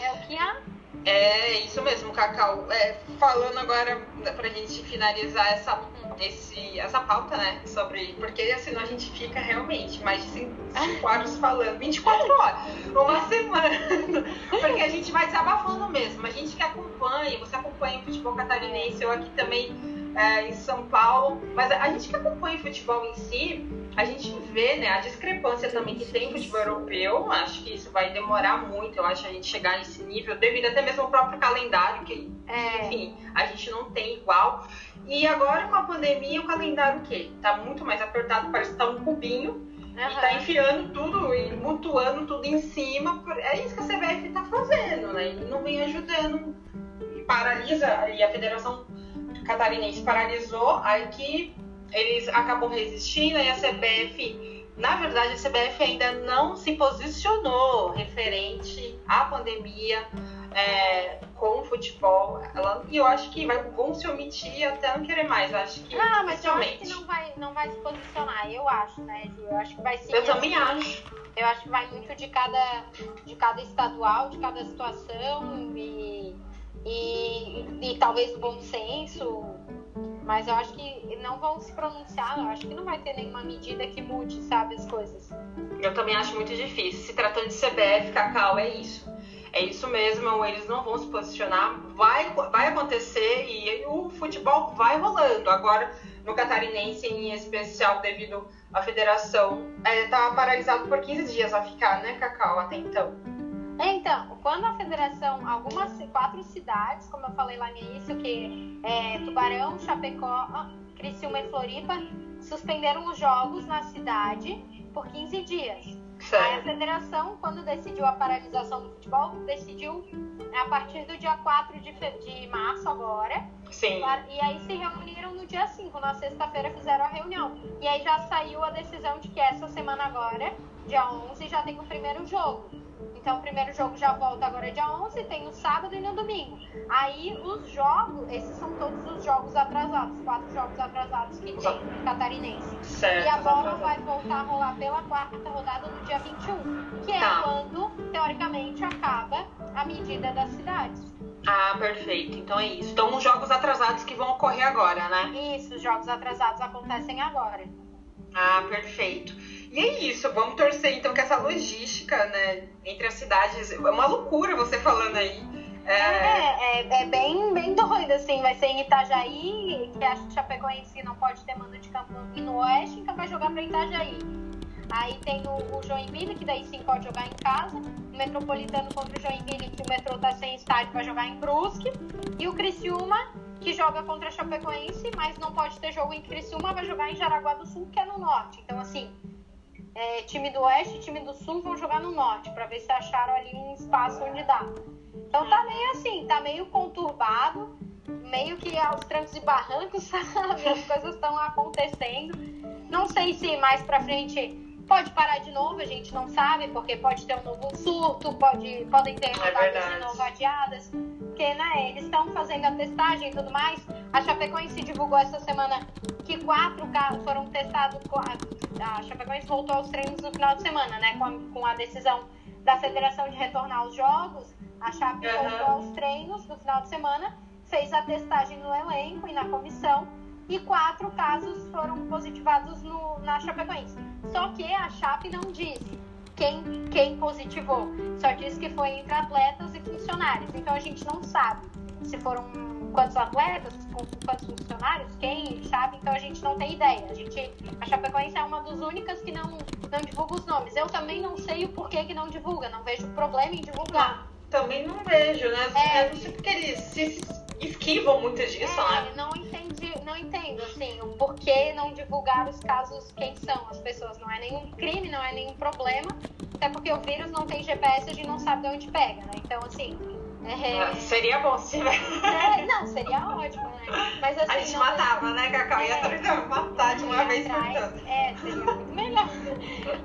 É o que há. É isso mesmo, Cacau. É, falando agora pra gente finalizar essa, esse, essa pauta, né? Sobre. Porque senão a gente fica realmente mais de 5 horas falando, 24 horas, uma semana. Porque a gente vai desabafando mesmo. A gente que acompanha, você acompanha o futebol catarinense, eu aqui também é, em São Paulo. Mas a gente que acompanha o futebol em si, a gente vê né, a discrepância também que tem futebol europeu. Acho que isso vai demorar muito, eu acho, a gente chegar nesse nível, devido até mesmo ao próprio calendário, que, é. enfim, a gente não tem igual. E agora com a pandemia, o calendário o quê? Tá muito mais apertado, parece que tá um cubinho. Uhum. E tá enfiando tudo e mutuando tudo em cima. É isso que a CBF tá fazendo, né? E não vem ajudando. E paralisa, e a Federação Catarinense paralisou, aí que eles acabam resistindo e a CBF, na verdade, a CBF ainda não se posicionou referente à pandemia é, com o futebol. Ela, e eu acho que vai, vão se omitir até não querer mais. Eu acho que. Ah, mas eu acho que não vai, não vai se posicionar. Eu acho, né? Eu acho que vai ser. Eu também acho. Eu acho que vai muito de cada, de cada estadual, de cada situação e, e, e talvez o bom senso mas eu acho que não vão se pronunciar, eu acho que não vai ter nenhuma medida que mude, sabe, as coisas. Eu também acho muito difícil. Se tratando de CBF, Cacau, é isso. É isso mesmo, eles não vão se posicionar, vai, vai acontecer e o futebol vai rolando. Agora, no catarinense em especial, devido à federação, é, tá paralisado por 15 dias a ficar, né, Cacau, até então. Então, quando a federação, algumas quatro cidades, como eu falei lá no início, que é Tubarão, Chapecó, Criciúma e Floripa, suspenderam os jogos na cidade por 15 dias. Certo. Aí a federação, quando decidiu a paralisação do futebol, decidiu a partir do dia 4 de, de março agora. Sim. E aí se reuniram no dia 5, na sexta-feira fizeram a reunião. E aí já saiu a decisão de que essa semana agora, dia 11, já tem o primeiro jogo. Então, o primeiro jogo já volta agora dia 11, tem no sábado e no domingo. Aí, os jogos, esses são todos os jogos atrasados, quatro jogos atrasados que tem no Catarinense. Certo, e a bola vai voltar a rolar pela quarta rodada no dia 21, que é tá. quando, teoricamente, acaba a medida das cidades. Ah, perfeito. Então é isso. Então, os jogos atrasados que vão ocorrer agora, né? Isso, os jogos atrasados acontecem agora. Ah, perfeito. E é isso, vamos torcer então que essa logística, né, entre as cidades, é uma loucura você falando aí. É, é, é, é bem, bem doido, assim, vai ser em Itajaí, que a Chapecoense não pode ter mando de campo no Oeste, então vai jogar para Itajaí. Aí tem o, o, Joinville, que daí sim pode jogar em casa. O Metropolitano contra o Joinville, que o metrô tá sem estádio, vai jogar em Brusque. E o Criciúma, que joga contra a Chapecoense, mas não pode ter jogo em Criciúma, vai jogar em Jaraguá do Sul, que é no norte. Então, assim, é, time do Oeste e time do Sul vão jogar no Norte, para ver se acharam ali um espaço onde dá. Então tá meio assim, tá meio conturbado, meio que aos trancos e barrancos, sabe? As coisas estão acontecendo. Não sei se mais pra frente pode parar de novo, a gente não sabe, porque pode ter um novo surto, pode, podem ter rodadas é de novo adiadas. Porque, né, eles estão fazendo a testagem e tudo mais. A Chapecoense divulgou essa semana que quatro casos foram testados. A Chapecoense voltou aos treinos no final de semana, né? Com a, com a decisão da federação de retornar aos jogos. A Chape uhum. voltou aos treinos no final de semana, fez a testagem no elenco e na comissão. E quatro casos foram positivados no, na Chapecoense. Só que a Chape não disse quem, quem positivou. Só disse que foi entre atletas e funcionários. Então a gente não sabe se foram quantos atletas, quantos funcionários, quem, sabe? Então a gente não tem ideia. A gente, a Chapecoense é uma das únicas que não, não divulga os nomes. Eu também não sei o porquê que não divulga, não vejo problema em divulgar. Também não vejo, né? É, eu não sei porque eles se esquivam muito disso, é, né? Não entendi, não entendo, assim, o porquê não divulgar os casos, quem são as pessoas. Não é nenhum crime, não é nenhum problema. Até porque o vírus não tem GPS, a gente não sabe de onde pega, né? Então, assim, é... Ah, seria bom se tivesse. É, não, seria ótimo, né? Mas, assim, a gente matava, né, Cacau? É, ia tentar matar de uma vez por todas. É, seria muito melhor.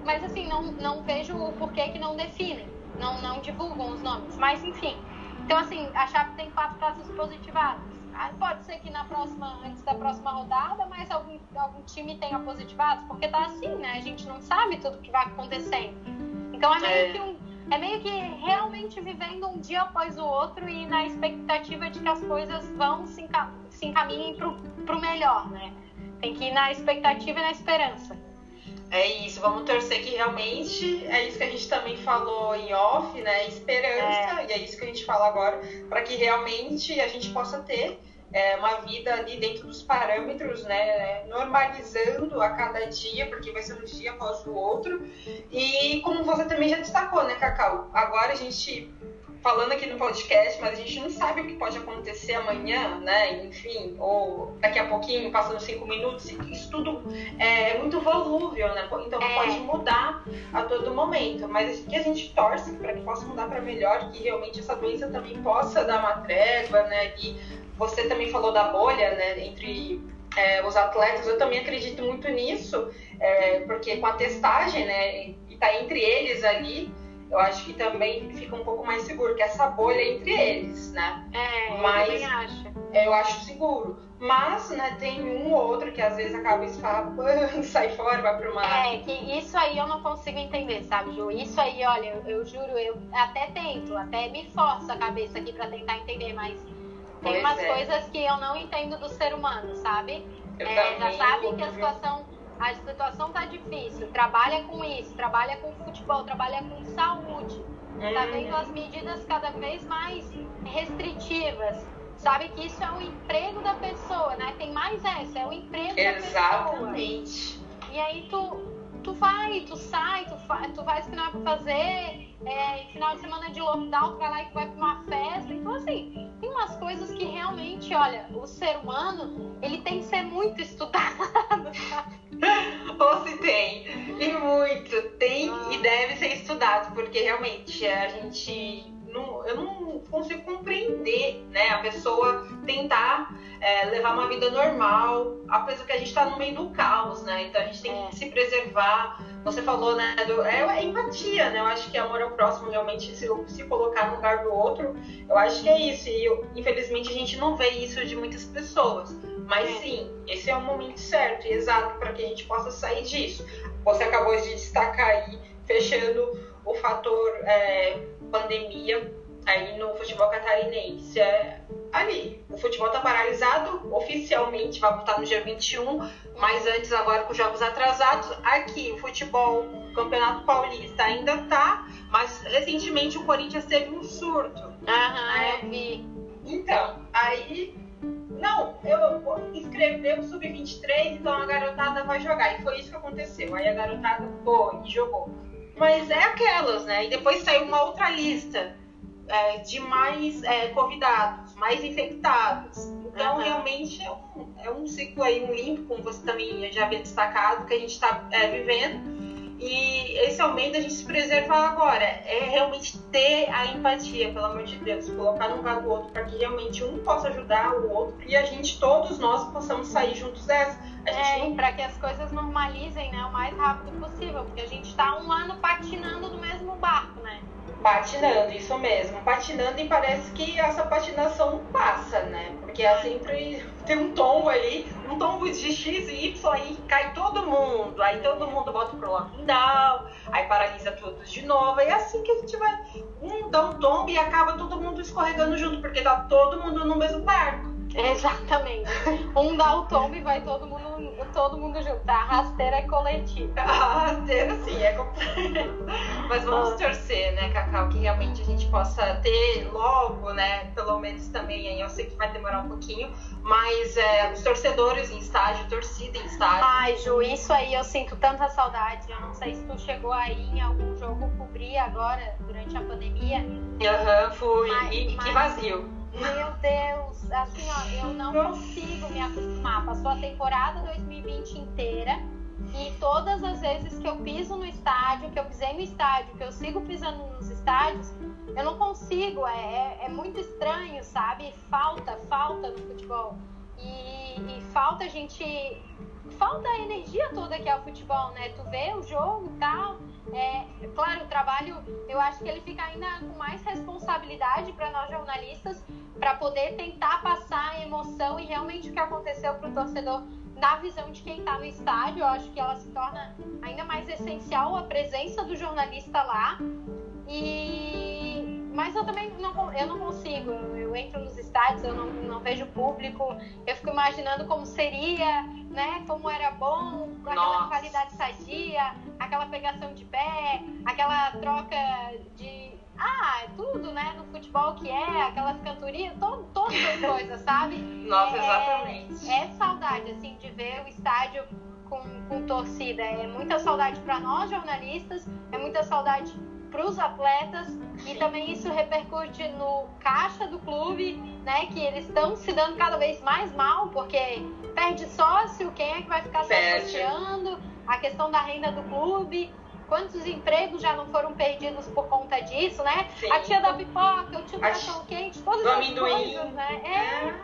Mas assim, não, não vejo o porquê que não definem, não, não divulgam os nomes. Mas enfim. Então, assim, a Chape tem quatro casos positivados. Aí pode ser que na próxima, antes da próxima rodada, mais algum, algum time tenha positivados, porque tá assim, né? A gente não sabe tudo que vai acontecendo. Então é meio é. que um é meio que realmente vivendo um dia após o outro e na expectativa de que as coisas vão se, encam se encaminhem pro, pro melhor, né? Tem que ir na expectativa e na esperança. É isso, vamos torcer que realmente é isso que a gente também falou em off, né? Esperança, é. e é isso que a gente fala agora, para que realmente a gente possa ter é, uma vida ali dentro dos parâmetros, né? Normalizando a cada dia, porque vai ser um dia após o outro. E como você também já destacou, né, Cacau? Agora a gente falando aqui no podcast, mas a gente não sabe o que pode acontecer amanhã, né? Enfim, ou daqui a pouquinho, passando cinco minutos, isso tudo é muito volúvel, né? Então é. pode mudar a todo momento. Mas que a gente torce para que possa mudar para melhor, que realmente essa doença também possa dar uma trégua, né? E você também falou da bolha, né? Entre é, os atletas, eu também acredito muito nisso, é, porque com a testagem, né? E tá entre eles ali eu acho que também fica um pouco mais seguro, que essa bolha é entre eles, né? É, Mas, eu acho. Eu acho seguro. Mas, né, tem um ou outro que às vezes acaba escapando, sai fora, vai pro mar. É, que isso aí eu não consigo entender, sabe, Ju? Isso aí, olha, eu, eu juro, eu até tento, até me forço a cabeça aqui pra tentar entender, mas tem pois umas é. coisas que eu não entendo do ser humano, sabe? É, já sabe que a situação a situação tá difícil, trabalha com isso, trabalha com futebol, trabalha com saúde, tá uhum. vendo as medidas cada vez mais restritivas. Sabe que isso é o emprego da pessoa, né? Tem mais essa, é o emprego Exatamente. da pessoa. E aí tu, tu vai, tu sai, tu, fa, tu não é pra fazer, é, final de semana de lockdown, tu vai lá e tu vai pra uma festa. Então, assim, tem umas coisas que realmente, olha, o ser humano, ele tem que ser muito estudado? Ou se tem, e muito, tem ah. e deve ser estudado, porque realmente a gente não, eu não consigo compreender, né? A pessoa tentar é, levar uma vida normal, apesar que a gente está no meio do caos, né? Então a gente tem que é. se preservar. Você falou, né? Do, é, é, empatia, né? Eu acho que amor ao próximo, realmente, se, se colocar no lugar do outro, eu acho que é isso. E eu, infelizmente a gente não vê isso de muitas pessoas. Mas é. sim, esse é o momento certo e exato para que a gente possa sair disso. Você acabou de destacar aí, fechando o fator é, pandemia aí no futebol catarinense. É, ali, o futebol está paralisado oficialmente, vai voltar no dia 21, mas antes, agora com os jogos atrasados. Aqui, o futebol, o Campeonato Paulista ainda está, mas recentemente o Corinthians teve um surto. Aham, né? eu vi. Então, aí não, eu inscrever o sub-23, então a garotada vai jogar. E foi isso que aconteceu. Aí a garotada foi e jogou. Mas é aquelas, né? E depois saiu uma outra lista é, de mais é, convidados, mais infectados. Então, uhum. realmente é um, é um ciclo aí, um limpo, como você também já havia destacado, que a gente está é, vivendo. E esse aumento a gente se preservar agora é realmente ter a empatia, pelo amor de Deus, colocar no lugar do outro para que realmente um possa ajudar o outro e a gente, todos nós, possamos sair juntos dessa. é, não... para que as coisas normalizem né, o mais rápido possível, porque a gente está um ano patinando no mesmo barco, né? Patinando, isso mesmo. Patinando e parece que essa patinação passa, né? Porque é sempre tem um tombo ali, um tombo de X e Y, aí cai todo mundo. Aí todo mundo volta pro lockdown, aí paralisa tudo de novo. E é assim que a gente vai. Um dá um tombo e acaba todo mundo escorregando junto, porque tá todo mundo no mesmo barco. Exatamente. Um dá o tombo e vai todo mundo todo mundo junto. A rasteira é coletiva. A rasteira, sim, é completa. Mas vamos ah. torcer, né, Cacau, que realmente a gente possa ter logo, né, pelo menos também, aí eu sei que vai demorar um pouquinho, mas é, os torcedores em estágio, torcida em estágio. Ai, Ju, isso aí eu sinto tanta saudade. Eu não sei se tu chegou aí em algum jogo cobrir agora, durante a pandemia. Aham, uhum, fui. Mas, e mas... que vazio. Meu Deus, assim, ó, eu não consigo me acostumar. Passou a temporada 2020 inteira e todas as vezes que eu piso no estádio, que eu pisei no estádio, que eu sigo pisando nos estádios, eu não consigo. É, é, é muito estranho, sabe? Falta, falta no futebol. E, e falta a gente. Falta a energia toda que é o futebol, né? Tu vê o jogo e tal é, claro, o trabalho, eu acho que ele fica ainda com mais responsabilidade para nós jornalistas, para poder tentar passar a emoção e realmente o que aconteceu para o torcedor na visão de quem está no estádio. Eu acho que ela se torna ainda mais essencial a presença do jornalista lá. E mas eu também não, eu não consigo. Eu entro nos estádios, eu não, não vejo público. Eu fico imaginando como seria, né? Como era bom, aquela Nossa. qualidade sadia, aquela pegação de pé, aquela troca de ah, é tudo, né? No futebol que é, aquelas cantorias, todas as coisas, sabe? Nossa, é, exatamente. É saudade, assim, de ver o estádio com, com torcida. É muita saudade para nós jornalistas, é muita saudade para os atletas e também isso repercute no caixa do clube, né? Que eles estão se dando cada vez mais mal porque perde sócio, quem é que vai ficar se associando, a questão da renda do clube. Quantos empregos já não foram perdidos por conta disso, né? Sim. A tia da pipoca, o tio do cachorro quente, todas as coisas, né? É. é.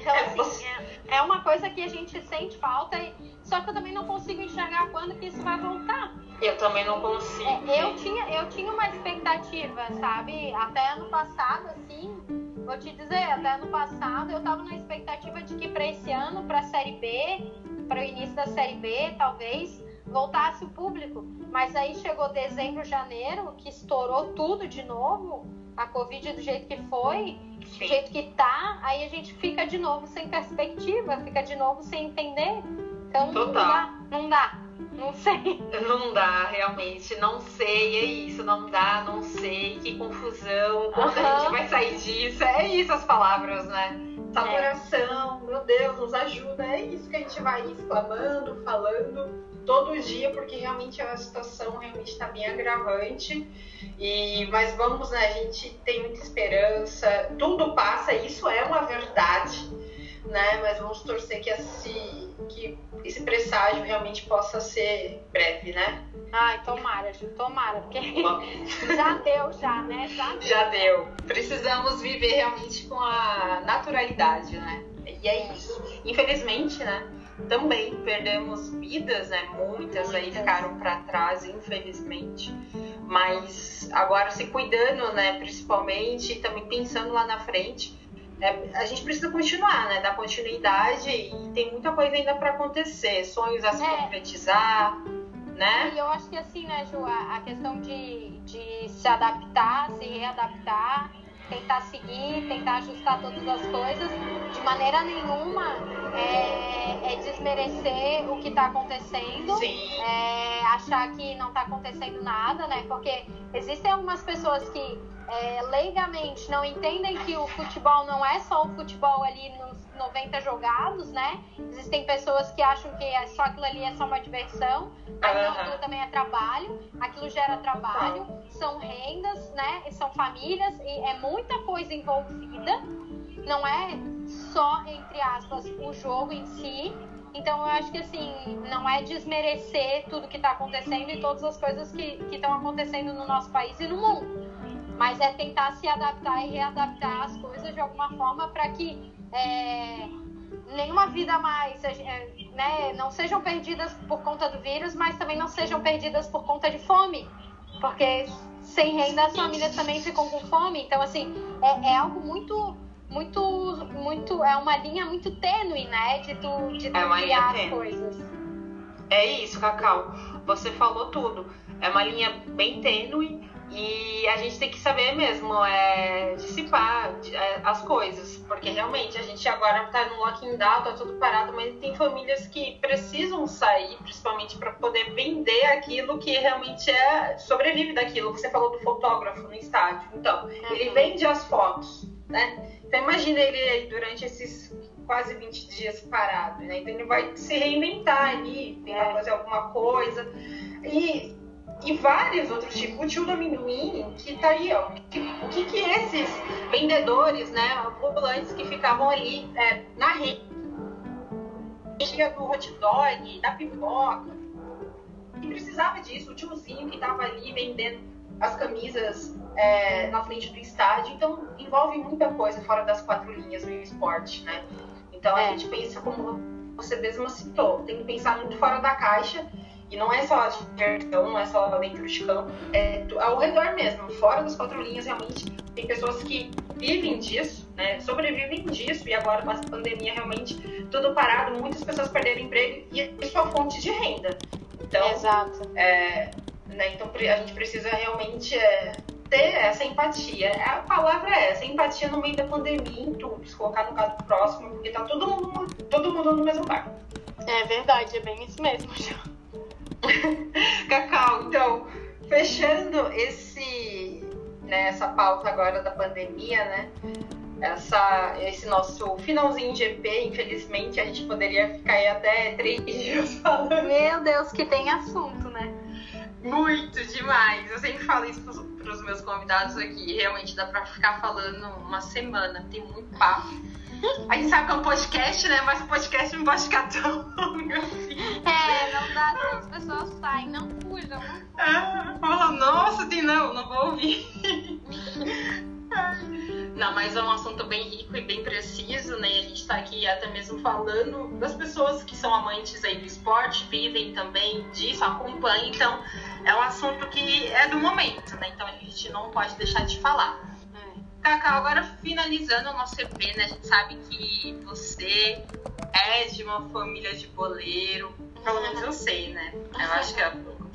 Então, é, assim, é, é, uma coisa que a gente sente falta, e... só que eu também não consigo enxergar quando que isso vai voltar. Eu também não consigo. É, eu, tinha, eu tinha uma expectativa, sabe? Até ano passado, assim, vou te dizer, até ano passado eu tava na expectativa de que para esse ano, para a Série B, para o início da Série B, talvez, voltasse o público. Mas aí chegou dezembro, janeiro, que estourou tudo de novo, a Covid do jeito que foi, Sim. do jeito que tá, aí a gente fica de novo sem perspectiva, fica de novo sem entender. Então Total. não dá, não dá. Não sei. Não dá, realmente. Não sei, é isso. Não dá, não sei. Que confusão. Quando uhum. a gente vai sair disso? É isso as palavras, né? Saturação, é. meu Deus, nos ajuda. É isso que a gente vai exclamando, falando todo dia, porque realmente a situação realmente está bem agravante. E, mas vamos, né? A gente tem muita esperança, tudo passa, isso é uma verdade, né? Mas vamos torcer que esse, que esse presságio realmente possa ser breve, né? Ai, tomara, Ju, tomara, porque já deu, já, né? Já deu. já deu. Precisamos viver realmente com a naturalidade, né? E é isso. Infelizmente, né? também perdemos vidas, né? Muitas aí ficaram para trás, infelizmente. Mas agora se cuidando, né? Principalmente e também pensando lá na frente. É, a gente precisa continuar, né? Dar continuidade e tem muita coisa ainda para acontecer, sonhos a se é. concretizar, né? E eu acho que assim, né, Ju, a questão de, de se adaptar, se readaptar tentar seguir, tentar ajustar todas as coisas, de maneira nenhuma é, é desmerecer o que está acontecendo, é, achar que não está acontecendo nada, né? Porque existem algumas pessoas que é, leigamente não entendem que o futebol não é só o futebol ali nos 90 jogados, né? Existem pessoas que acham que é só aquilo ali é só uma diversão, mas não, aquilo também é trabalho, aquilo gera trabalho, são rendas, né? São famílias e é muita coisa envolvida. Não é só, entre aspas, o jogo em si, então eu acho que assim, não é desmerecer tudo que está acontecendo e todas as coisas que estão acontecendo no nosso país e no mundo mas é tentar se adaptar e readaptar as coisas de alguma forma para que é, nenhuma vida mais, é, né, não sejam perdidas por conta do vírus, mas também não sejam perdidas por conta de fome, porque sem renda as famílias também ficam com fome. Então assim é, é algo muito muito, muito, é uma linha muito tênue, né, de tu, de tu é criar as coisas. É isso, Cacau. Você falou tudo. É uma linha bem tênue e a gente tem que saber mesmo é, dissipar é, as coisas, porque realmente a gente agora está no lockdown, tá tudo parado, mas tem famílias que precisam sair, principalmente para poder vender aquilo que realmente é sobrevive daquilo que você falou do fotógrafo no estádio. Então, uhum. ele vende as fotos, né? Então imagina ele aí durante esses quase 20 dias parado, né? Então ele vai se reinventar ali, tentar é. fazer alguma coisa. E e vários outros tipos. O tio do amendoim, que tá aí, ó. O que, que esses vendedores, né, ambulantes que ficavam ali é, na rede do hot dog, da pipoca, que precisava disso, o tiozinho que tava ali vendendo as camisas é, na frente do estádio. Então, envolve muita coisa fora das quatro linhas no esporte, né? Então, a é. gente pensa, como você mesmo citou, tem que pensar muito fora da caixa e não é só a diversão, não é só dentro de campo, é ao redor mesmo, fora das quatro linhas, realmente tem pessoas que vivem disso, né, sobrevivem disso, e agora com a pandemia realmente tudo parado, muitas pessoas perderam emprego e é sua fonte de renda. Então, Exato. É, Né? Então a gente precisa realmente é, ter essa empatia. A palavra é essa, empatia no meio da pandemia, em tudo, se colocar no caso próximo, porque tá todo mundo, todo mundo no mesmo barco. É verdade, é bem isso mesmo, Cacau, então, fechando esse, né, essa pauta agora da pandemia, né? Essa, esse nosso finalzinho de EP, infelizmente, a gente poderia ficar aí até três dias falando. Meu Deus, que tem assunto, né? Muito demais. Eu sempre falo isso para os meus convidados aqui. Realmente dá para ficar falando uma semana. Tem muito papo. A gente sabe que é um podcast, né? Mas o podcast não pode ficar tão longo assim. É, não dá, as pessoas saem, não fujam. Ah, fala, nossa, tem não, não vou ouvir. Não, mas é um assunto bem rico e bem preciso, né? A gente está aqui até mesmo falando das pessoas que são amantes aí do esporte, vivem também disso, acompanham. Então, é um assunto que é do momento, né? Então, a gente não pode deixar de falar. É. Cacau, agora finalizando o nosso EP, né? A gente sabe que você é de uma família de boleiro. Pelo menos eu sei, né? Eu acho que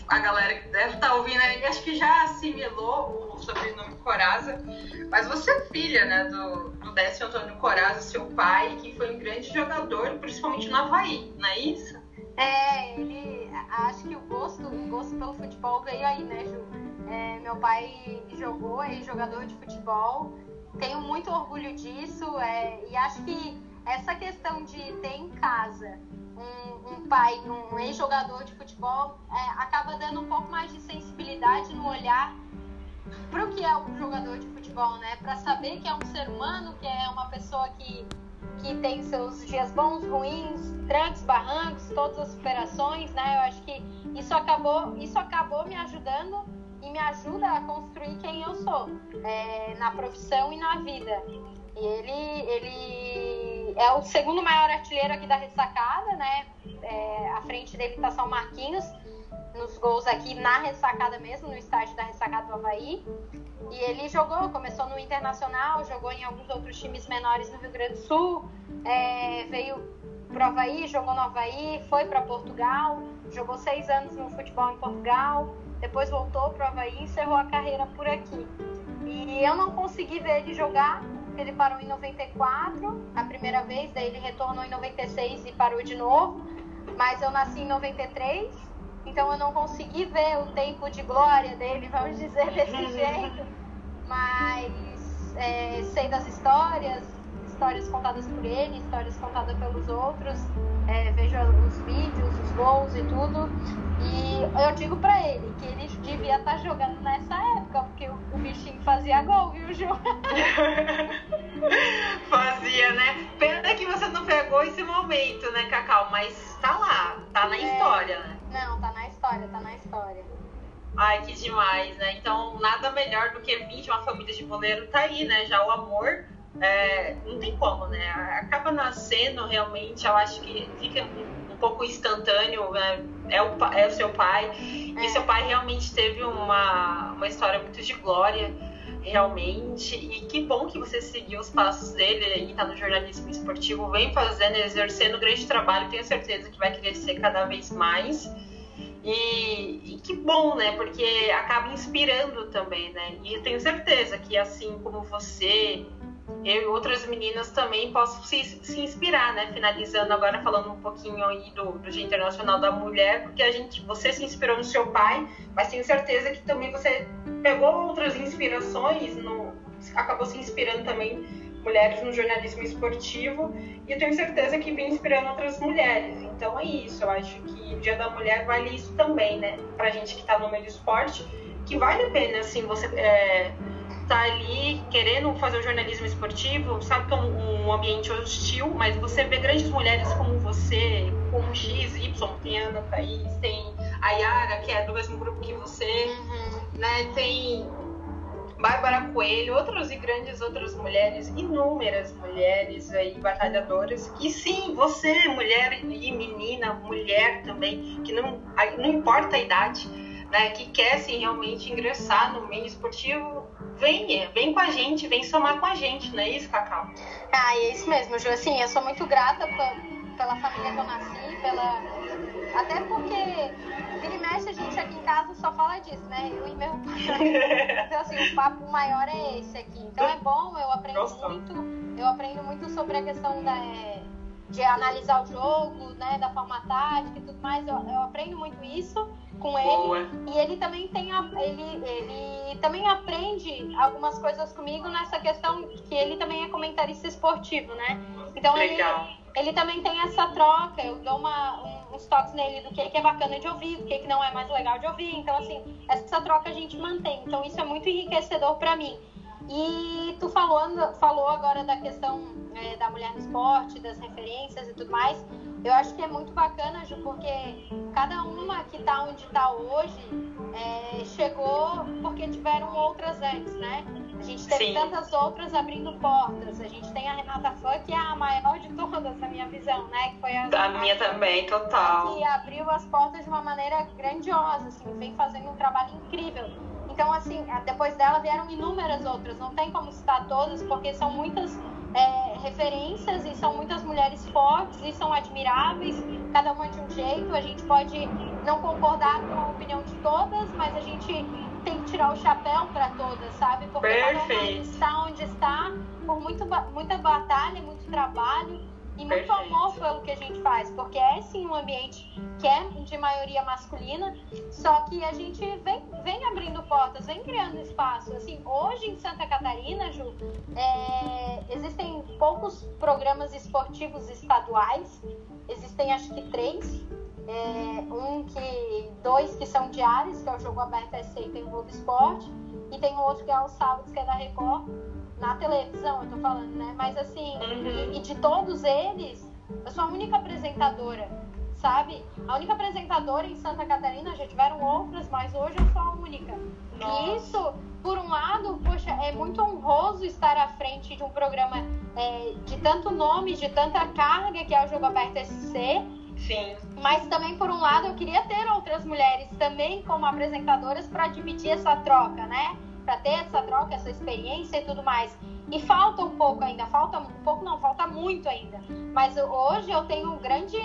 a galera que deve estar tá ouvindo aí, acho que já assimilou o sobrenome Coraza. Mas você é filha, né, do, do Décio Antônio Coraza, seu pai, que foi um grande jogador, principalmente no Havaí, não é isso? É, ele. Acho que o gosto, o gosto pelo futebol veio aí, né, Ju? É, meu pai jogou, é jogador de futebol. Tenho muito orgulho disso é, e acho que essa questão de ter em casa um, um pai, um ex-jogador de futebol, é, acaba dando um pouco mais de sensibilidade no olhar para o que é um jogador de futebol, né? Para saber que é um ser humano, que é uma pessoa que, que tem seus dias bons, ruins, trancos, barrancos, todas as superações, né? Eu acho que isso acabou, isso acabou me ajudando e me ajuda a construir quem eu sou é, na profissão e na vida. E ele, ele é o segundo maior artilheiro aqui da ressacada, né? É, à frente dele está São Marquinhos, nos gols aqui na ressacada mesmo, no estádio da ressacada do Havaí. E ele jogou, começou no Internacional, jogou em alguns outros times menores no Rio Grande do Sul, é, veio pro Havaí, jogou no Havaí, foi para Portugal, jogou seis anos no futebol em Portugal, depois voltou pro Havaí e encerrou a carreira por aqui. E eu não consegui ver ele jogar ele parou em 94, a primeira vez, daí ele retornou em 96 e parou de novo. Mas eu nasci em 93, então eu não consegui ver o tempo de glória dele, vamos dizer desse jeito. Mas é, sei das histórias, histórias contadas por ele, histórias contadas pelos outros, é, vejo os vídeos, os gols e tudo. E eu digo pra ele que ele devia estar tá jogando nessa época, porque o, o bichinho fazia gol, viu, Ju? fazia, né? Pena que você não pegou esse momento, né, Cacau? Mas tá lá, tá na é... história, né? Não, tá na história, tá na história. Ai, que demais, né? Então, nada melhor do que vir de uma família de boleiro, tá aí, né? Já o amor é, não tem como, né? Acaba nascendo realmente, eu acho que fica um pouco instantâneo, né? é, o, é o seu pai, é. e seu pai realmente teve uma, uma história muito de glória, realmente, e que bom que você seguiu os passos dele e tá no jornalismo esportivo, vem fazendo, exercendo um grande trabalho, tenho certeza que vai crescer cada vez mais. E, e, que bom, né? Porque acaba inspirando também, né? E eu tenho certeza que assim como você eu e outras meninas também possam se, se inspirar, né? Finalizando agora falando um pouquinho aí do, do Dia Internacional da Mulher, porque a gente, você se inspirou no seu pai, mas tenho certeza que também você pegou outras inspirações, no, acabou se inspirando também mulheres no jornalismo esportivo e eu tenho certeza que vem inspirando outras mulheres. Então é isso, eu acho que o Dia da Mulher vale isso também, né? Pra gente que tá no meio do esporte, que vale a pena, assim, você... É, tá ali querendo fazer o jornalismo esportivo, sabe que é um, um, ambiente hostil, mas você vê grandes mulheres como você, como X, Y, tem a Ana Thaís, tem a Yara, que é do mesmo grupo que você, uhum. né? Tem Bárbara Coelho, outras e grandes outras mulheres, inúmeras mulheres aí batalhadoras. E sim, você, mulher e menina, mulher também, que não, não importa a idade, né, que quer sim realmente ingressar no meio esportivo, vem, vem com a gente, vem somar com a gente, não é isso, Cacau? Ah, é isso mesmo, Ju. Assim, eu sou muito grata pela, pela família que eu nasci, pela, Até porque vira e mexe a gente aqui em casa só fala disso, né? Eu e meu pai. Então, assim, o papo maior é esse aqui. Então é bom, eu aprendo muito. Eu aprendo muito sobre a questão da, de analisar o jogo, né? Da forma tática e tudo mais. Eu, eu aprendo muito isso com ele. Boa. E ele também tem a, ele, ele também aprende algumas coisas comigo nessa questão que ele também é comentarista esportivo, né? Então Legal. ele ele também tem essa troca, eu dou uma, um, uns toques nele do que, que é bacana de ouvir, do que, que não é mais legal de ouvir. Então, assim, essa troca a gente mantém. Então, isso é muito enriquecedor para mim. E tu falou, falou agora da questão é, da mulher no esporte, das referências e tudo mais. Eu acho que é muito bacana, Ju, porque cada uma que está onde está hoje é, chegou porque tiveram outras antes, né? A gente teve Sim. tantas outras abrindo portas. A gente tem a Renata Fã, que é a maior de todas, na minha visão, né? Que foi a, a minha também, total. Que abriu as portas de uma maneira grandiosa, assim, vem fazendo um trabalho incrível. Então, assim, depois dela vieram inúmeras outras. Não tem como citar todas, porque são muitas é, referências e são muitas mulheres fortes e são admiráveis, cada uma de um jeito. A gente pode não concordar com a opinião de todas, mas a gente tem que tirar o chapéu para todas, sabe? Porque Perfeito. cada uma está onde está por muito, muita batalha, muito trabalho e muito Perfeito. amor pelo que a gente faz, porque é sim um ambiente que é de maioria masculina, só que a gente vem, vem abrindo portas, vem criando espaço. Assim, hoje em Santa Catarina, Ju, é, existem poucos programas esportivos estaduais, existem acho que três. É, um que. dois que são diários, que é o Jogo Aberto SC e tem o Globo Esporte, e tem outro que é o Sábados, que é da Record, na televisão, eu tô falando, né? Mas assim, uhum. e, e de todos eles, eu sou a única apresentadora, sabe? A única apresentadora em Santa Catarina, já tiveram outras, mas hoje eu sou a única. Nossa. E isso, por um lado, poxa, é muito honroso estar à frente de um programa é, de tanto nome, de tanta carga que é o Jogo Aberto SC Sim. Mas também, por um lado, eu queria ter outras mulheres também como apresentadoras para dividir essa troca, né? Para ter essa troca, essa experiência e tudo mais. E falta um pouco ainda, falta um pouco não, falta muito ainda. Mas hoje eu tenho grande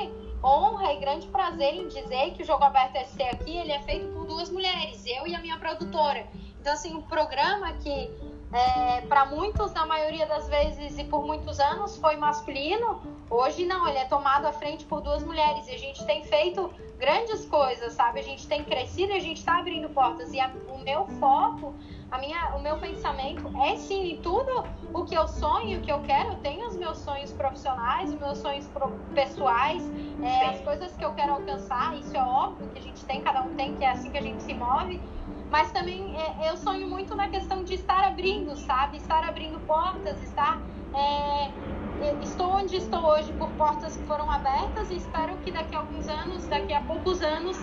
honra e grande prazer em dizer que o Jogo Aberto SC aqui, ele é feito por duas mulheres, eu e a minha produtora. Então, assim, um programa que é, para muitos, na maioria das vezes e por muitos anos, foi masculino. Hoje não, ele é tomado à frente por duas mulheres e a gente tem feito grandes coisas, sabe? A gente tem crescido a gente está abrindo portas. E a, o meu foco, a minha, o meu pensamento é sim em tudo o que eu sonho, o que eu quero. Eu tenho os meus sonhos profissionais, os meus sonhos pessoais, é, as coisas que eu quero alcançar. Isso é óbvio que a gente tem, cada um tem, que é assim que a gente se move mas também é, eu sonho muito na questão de estar abrindo, sabe? Estar abrindo portas, estar. É, estou onde estou hoje por portas que foram abertas e espero que daqui a alguns anos, daqui a poucos anos,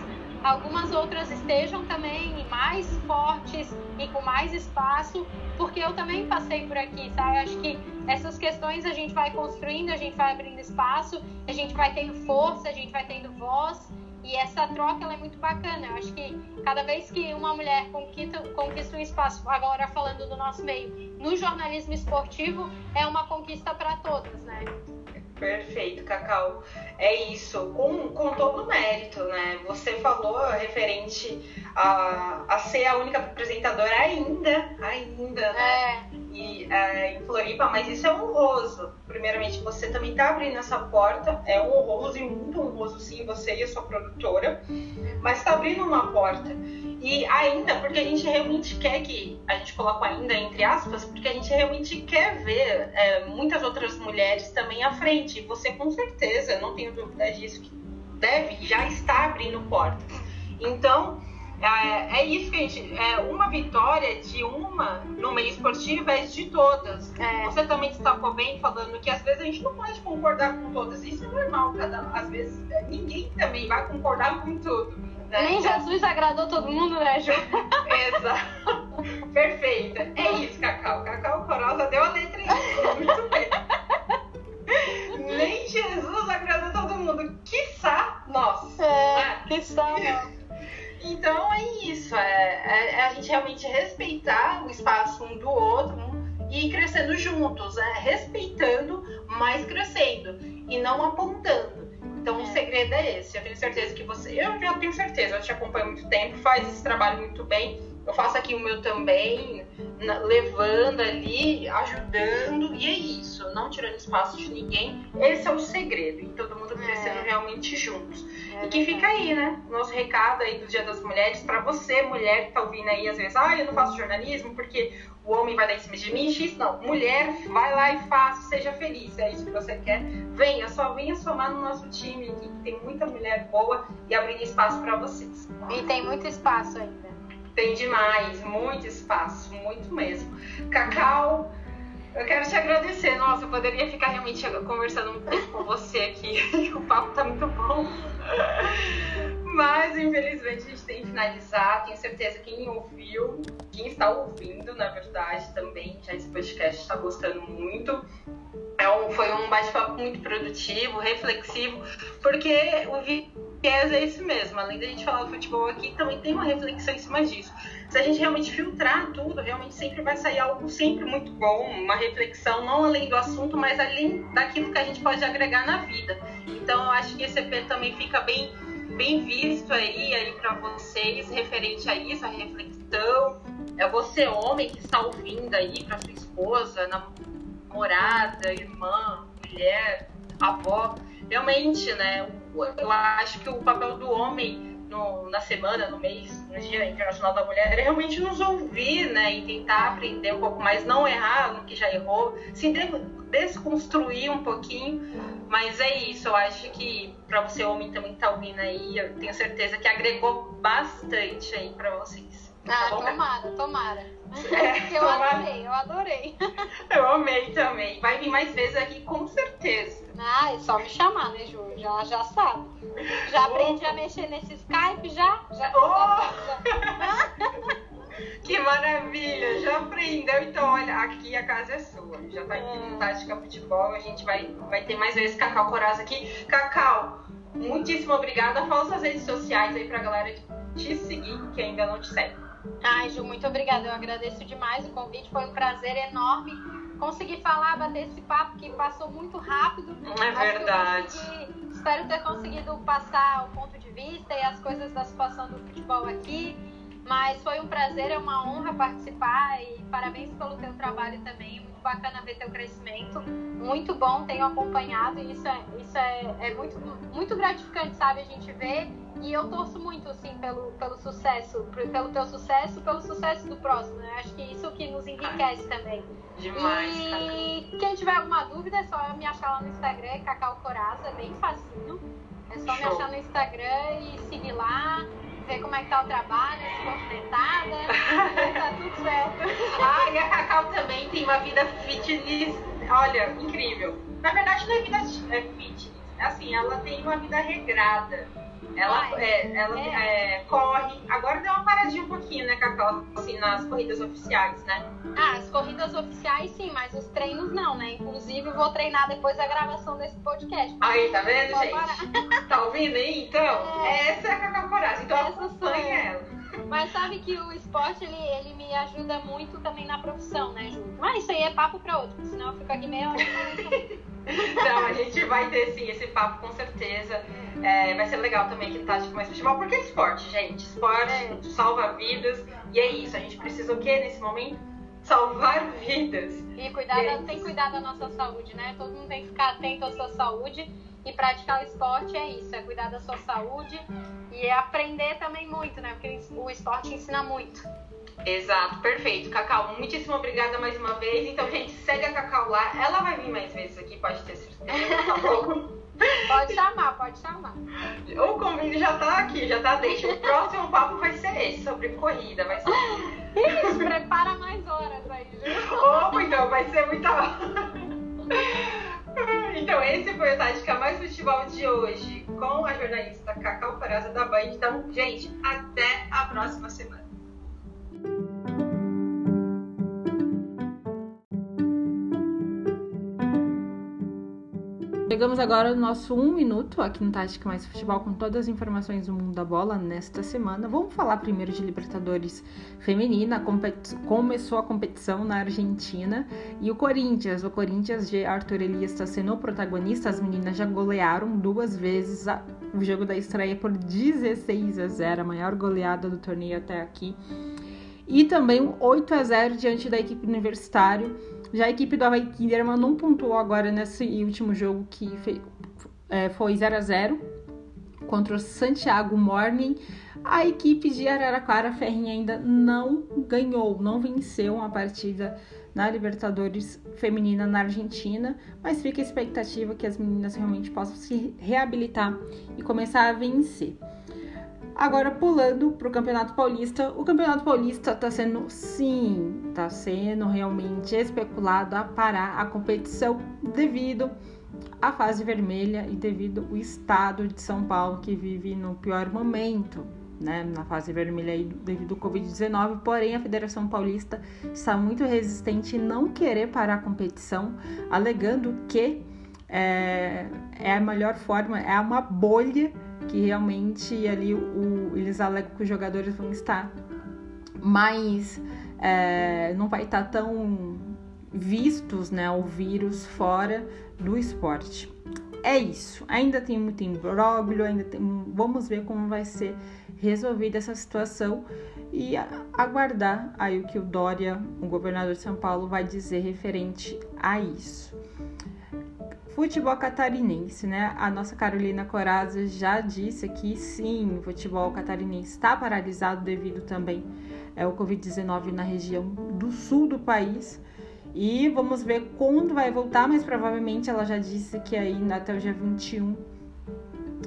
algumas outras estejam também mais fortes e com mais espaço, porque eu também passei por aqui, sabe? Acho que essas questões a gente vai construindo, a gente vai abrindo espaço, a gente vai tendo força, a gente vai tendo voz. E essa troca é muito bacana. Eu acho que cada vez que uma mulher conquista, conquista um espaço, agora falando do nosso meio, no jornalismo esportivo, é uma conquista para todas, né? Perfeito, Cacau. É isso, com, com todo o mérito, né? Você falou referente a, a ser a única apresentadora ainda, ainda, né? É. E, é, em Floripa, mas isso é honroso. Primeiramente, você também está abrindo essa porta, é honroso e muito honroso, sim, você e a sua produtora, mas está abrindo uma porta. E ainda, porque a gente realmente quer que, a gente coloca ainda entre aspas, porque a gente realmente quer ver é, muitas outras mulheres também à frente. E você, com certeza, não tenho dúvida disso, que deve, já está abrindo portas. Então, é, é, isso que a gente. É, uma vitória de uma no meio esportivo é de todas. É. Você também destacou bem falando que às vezes a gente não pode concordar com todas. Isso é normal, cada, às vezes é, ninguém também vai concordar com tudo. Né? Nem Jesus agradou todo mundo, né, Ju? Exato. Perfeita. É isso, Cacau. Cacau Corosa deu a letra em Muito bem. Nem Jesus agradou todo mundo. Quiçá nós. É, né? quiçá nós. Então é isso, é, é, é, a gente realmente respeitar o espaço um do outro e ir crescendo juntos, é, respeitando, mas crescendo e não apontando. Então, o segredo é esse. Eu tenho certeza que você. Eu já tenho certeza, eu te acompanho há muito tempo, faz esse trabalho muito bem. Eu faço aqui o meu também, levando ali, ajudando, e é isso, não tirando espaço de ninguém. Esse é o segredo, e todo mundo crescendo é. realmente juntos. É e que fica aí, né? Nosso recado aí do Dia das Mulheres, para você, mulher que tá ouvindo aí, às vezes, ah, eu não faço jornalismo porque o homem vai dar em cima de mim, X não. Mulher, vai lá e faça, seja feliz. É isso que você quer. Venha, só venha somar no nosso time aqui, que tem muita mulher boa e abrir espaço para vocês. E tem muito espaço ainda. Tem demais, muito espaço, muito mesmo. Cacau, eu quero te agradecer. Nossa, eu poderia ficar realmente conversando muito tempo com você aqui. o papo tá muito bom. Infelizmente, a gente tem que finalizar. Tenho certeza que quem ouviu, quem está ouvindo, na verdade, também, já esse podcast está gostando muito. É um, foi um bate-papo muito produtivo, reflexivo, porque o viés é isso mesmo. Além da gente falar do futebol aqui, também tem uma reflexão em cima disso. Se a gente realmente filtrar tudo, realmente sempre vai sair algo sempre muito bom, uma reflexão, não além do assunto, mas além daquilo que a gente pode agregar na vida. Então, eu acho que esse EP também fica bem bem visto aí, aí para vocês referente a isso, a reflexão. É você, homem, que está ouvindo aí para sua esposa, namorada, irmã, mulher, avó. Realmente, né? Eu acho que o papel do homem no, na semana, no mês, no Dia Internacional da Mulher, é realmente nos ouvir, né? E tentar aprender um pouco mais, não errar no que já errou, se desconstruir um pouquinho. Mas é isso, eu acho que para você, homem, também que tá ouvindo aí, eu tenho certeza que agregou bastante aí para vocês. Ah, tá tomara, tomara. É, eu tomara. adorei, eu adorei. Eu amei também. Vai vir mais vezes aqui, com certeza. Ah, é só me chamar, né, Ju? Já, já sabe. Já oh. aprendi a mexer nesse Skype, já? Já. Oh. já. que maravilha! Já aprendeu? Então, olha, aqui a casa é sua. Já tá aqui no Tática Futebol. A gente vai, vai ter mais vezes Cacau Coraz aqui. Cacau, muitíssimo obrigada. Fala suas redes sociais aí pra galera te seguir, que ainda não te segue. Ai, Ju, muito obrigada. Eu agradeço demais o convite. Foi um prazer enorme conseguir falar, bater esse papo que passou muito rápido. É verdade. Espero ter conseguido passar o ponto de vista e as coisas da situação do futebol aqui. Mas foi um prazer, é uma honra participar e parabéns pelo teu trabalho também. Bacana ver teu crescimento. Muito bom, tenho acompanhado e isso é, isso é, é muito, muito gratificante, sabe? A gente vê e eu torço muito, assim, pelo, pelo sucesso, pelo teu sucesso, pelo sucesso do próximo, né? Acho que isso que nos enriquece Ai, também. Demais, E cara. quem tiver alguma dúvida é só me achar lá no Instagram, Cacau Coraza, é bem facinho. É só Show. me achar no Instagram e seguir lá ver como é que tá o trabalho, se movimentada, tá tudo certo. Ah, e a Cacau também tem uma vida fitness, olha, incrível. Na verdade, não é vida é fitness, assim, ela tem uma vida regrada. Ela, é, ela é. É, corre. Agora deu uma paradinha um pouquinho, né, Cacau? Assim, nas corridas oficiais, né? Ah, as corridas oficiais sim, mas os treinos não, né? Inclusive, vou treinar depois da gravação desse podcast. Aí, tá vendo, gente? tá ouvindo aí? Então, é. essa é a Cacau Coragem. Então, essa acompanha ela. Mas sabe que o esporte, ele, ele me ajuda muito também na profissão, né, Ju? Mas isso aí é papo pra outro, senão eu fico aqui meio... Então, a gente vai ter sim esse papo com certeza. É, vai ser legal também que tá tipo, mais futebol, porque é esporte, gente. Esporte é. salva vidas. E é isso, a gente precisa o que nesse momento? Salvar vidas. E cuidar é tem que cuidar da nossa saúde, né? Todo mundo tem que ficar atento à sua saúde. E praticar o esporte é isso, é cuidar da sua saúde e é aprender também muito, né? Porque o esporte ensina muito. Exato, perfeito. Cacau, muitíssimo obrigada mais uma vez. Então, gente, segue a Cacau lá. Ela vai vir mais vezes aqui, pode ter certeza, tá bom? Pode chamar, pode chamar. O convite já tá aqui, já tá deixa. O próximo papo vai ser esse, sobre corrida. Vai ser. Isso, prepara mais horas aí, viu? Opa, então vai ser muita. Então, esse foi o Tática Mais Festival de hoje, com a jornalista Cacau Paraza da Band. Então, gente, até a próxima semana. Chegamos agora no nosso um minuto aqui no Tática Mais Futebol com todas as informações do mundo da bola nesta semana. Vamos falar primeiro de Libertadores Feminina. Começou a competição na Argentina e o Corinthians. O Corinthians de Arthur Elias está sendo o protagonista. As meninas já golearam duas vezes o jogo da estreia por 16 a 0, a maior goleada do torneio até aqui. E também um 8 a 0 diante da equipe universitário já a equipe do Havaí Kinderman não pontuou agora nesse último jogo que é, foi 0 a 0 contra o Santiago Morning. A equipe de Araraquara Ferrinha ainda não ganhou, não venceu uma partida na Libertadores feminina na Argentina, mas fica a expectativa que as meninas realmente possam se reabilitar e começar a vencer. Agora, pulando para o Campeonato Paulista, o Campeonato Paulista está sendo, sim, está sendo realmente especulado a parar a competição devido à fase vermelha e devido ao estado de São Paulo que vive no pior momento, né, na fase vermelha devido ao Covid-19. Porém, a Federação Paulista está muito resistente em não querer parar a competição, alegando que é, é a melhor forma, é uma bolha que realmente ali o, eles alegam que os jogadores vão estar mais. É, não vai estar tão vistos né, o vírus fora do esporte. É isso. Ainda tem muito imbróglio, ainda tem, vamos ver como vai ser resolvida essa situação e aguardar aí o que o Dória, o governador de São Paulo, vai dizer referente a isso futebol catarinense, né? A nossa Carolina Corazza já disse que sim, o futebol catarinense está paralisado devido também é, ao Covid-19 na região do sul do país. E vamos ver quando vai voltar, mas provavelmente ela já disse que aí até o dia 21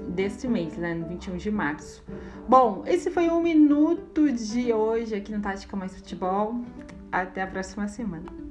deste mês, né? No 21 de março. Bom, esse foi um minuto de hoje aqui no Tática Mais Futebol. Até a próxima semana.